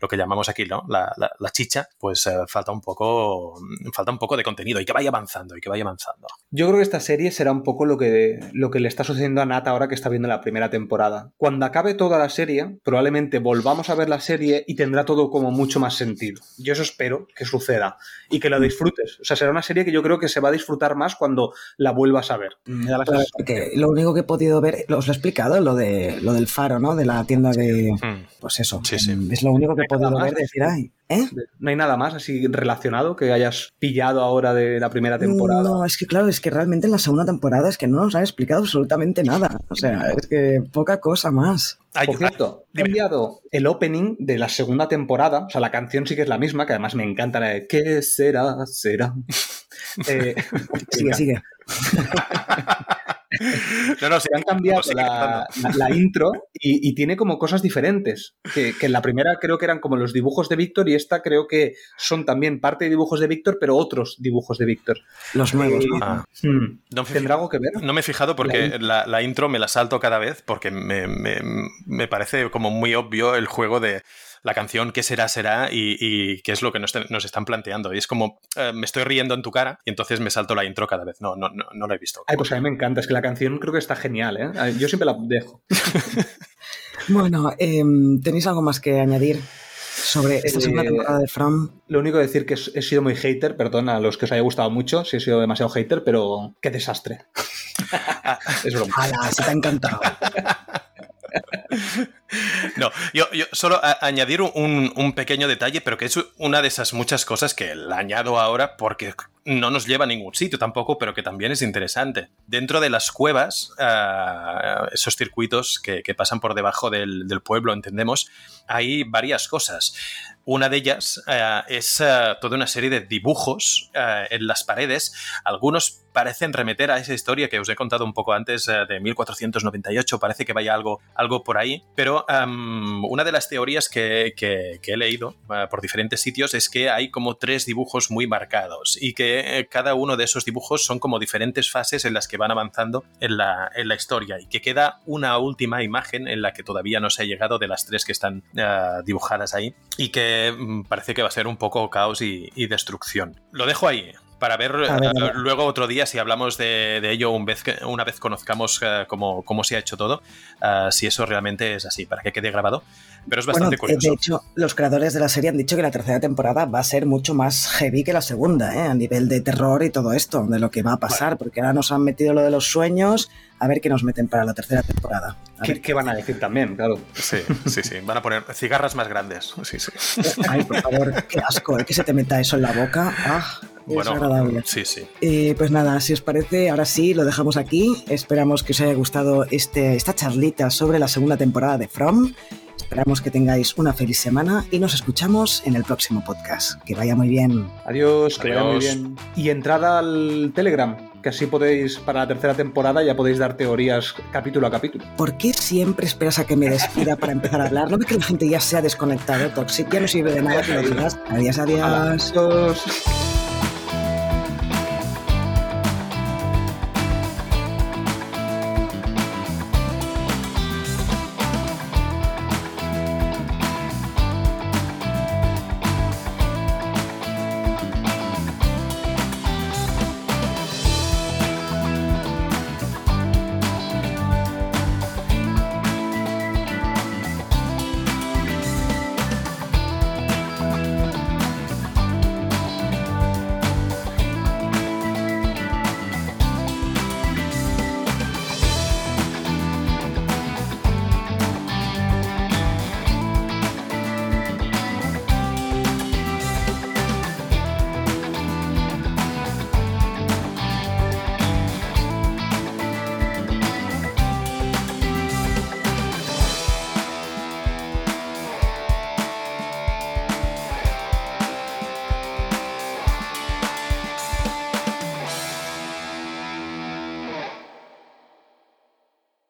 lo que llamamos aquí, ¿no? La, la- la chicha, pues eh, falta un poco falta un poco de contenido y que vaya avanzando y que vaya avanzando. Yo creo que esta serie será un poco lo que, lo que le está sucediendo a Nat ahora que está viendo la primera temporada. Cuando acabe toda la serie, probablemente volvamos a ver la serie y tendrá todo como mucho más sentido. Yo eso espero que suceda y que lo disfrutes. O sea, será una serie que yo creo que se va a disfrutar más cuando la vuelvas a ver. Me da la sensación. porque lo único que he podido ver, os lo he explicado, lo de lo del faro, ¿no? De la tienda de. Hmm. Pues eso. Sí, sí. Es lo único que he podido ver, decir, ay, ¿eh? No hay nada más así relacionado que hayas pillado ahora de la primera temporada. No, es que claro, es que realmente en la segunda temporada es que no nos han explicado absolutamente nada. O sea, es que poca cosa más. Ay, Por ay, cierto, he enviado el opening de la segunda temporada. O sea, la canción sí que es la misma, que además me encanta la de ¿Qué será? Será. Eh, Sigue, sigue. no, no, se han cambiado la, la- la intro y, y tiene como cosas diferentes. Que, que en la primera creo que eran como los dibujos de Víctor y esta creo que son también parte de dibujos de Víctor, pero otros dibujos de Víctor. Los nuevos, Eh, ¿no? Ah, Hmm. no ¿Tendrá algo que ver? No me he fijado porque la, la intro me la salto cada vez porque me, me- me parece como muy obvio el juego de la canción qué será, será y, y qué es lo que nos, nos están planteando. Y es como, eh, me estoy riendo en tu cara y entonces me salto la intro cada vez. No, no, no, no la he visto. Ay, pues a mí me encanta. Es que la canción creo que está genial, ¿eh? Yo siempre la dejo. Bueno, em, ¿tenéis algo más que añadir sobre esta segunda Eh, temporada de From? Lo único que decir que he sido muy hater, perdón a los que os haya gustado mucho, si he sido demasiado hater, pero qué desastre. es broma. ¡Hala! Se te ha encantado. No, yo, solo añadir un, pequeño detalle, pero que es una de esas muchas cosas que la añado ahora porque no nos lleva a ningún sitio tampoco, pero que también es interesante. Dentro de las cuevas, ah, esos circuitos que, pasan por debajo del, pueblo, entendemos, hay varias cosas. Una de ellas eh, es eh, toda una serie de dibujos en las paredes. Algunos parecen remeter a esa historia que os he contado un poco antes eh, de 1498. Parece que vaya algo, algo por ahí. Pero una de las teorías que, he leído eh, por diferentes sitios es que hay como tres dibujos muy marcados y que eh, cada uno de esos dibujos son como diferentes fases en las que van avanzando en la, historia y que queda una última imagen en la que todavía no se ha llegado de las tres que están dibujadas ahí y que mm, parece que va a ser un poco caos y destrucción. Lo dejo ahí. Para ver, A ver, eh, ver. luego otro día si hablamos de, de ello un vez una vez conozcamos eh, cómo, cómo se ha hecho todo, eh, si eso realmente es así, para que quede grabado. Pero es Bueno, bastante eh, curioso. de hecho, los creadores de la serie han dicho que la tercera temporada va a ser mucho más heavy que la segunda, ¿eh? a nivel de terror y todo esto, de lo que va a pasar, porque ahora nos han metido lo de los sueños, a ver qué nos meten para la tercera temporada. ¿Qué, van a decir también? Claro. Sí, sí, sí. Van a poner cigarras más grandes. Sí, sí. Ay, por favor, qué asco, ¿eh? que se te meta eso en la boca. Ah, Bueno, desagradable. sí, sí. Eh, pues nada, si os parece, ahora sí, lo dejamos aquí. Esperamos que os haya gustado este, esta charlita sobre la segunda temporada de From. Esperamos que tengáis una feliz semana y nos escuchamos en el próximo podcast. Que vaya muy bien. Adiós, que vaya muy Adiós. bien. Y entrad al Telegram, que así podéis, para la tercera temporada, ya podéis dar teorías capítulo a capítulo. ¿Por qué siempre esperas a que me despida para empezar a hablar? ¿No ves que la gente ya se ha desconectado? Toxic ya no sirve de nada que lo digas. Adiós, adiós. Adiós.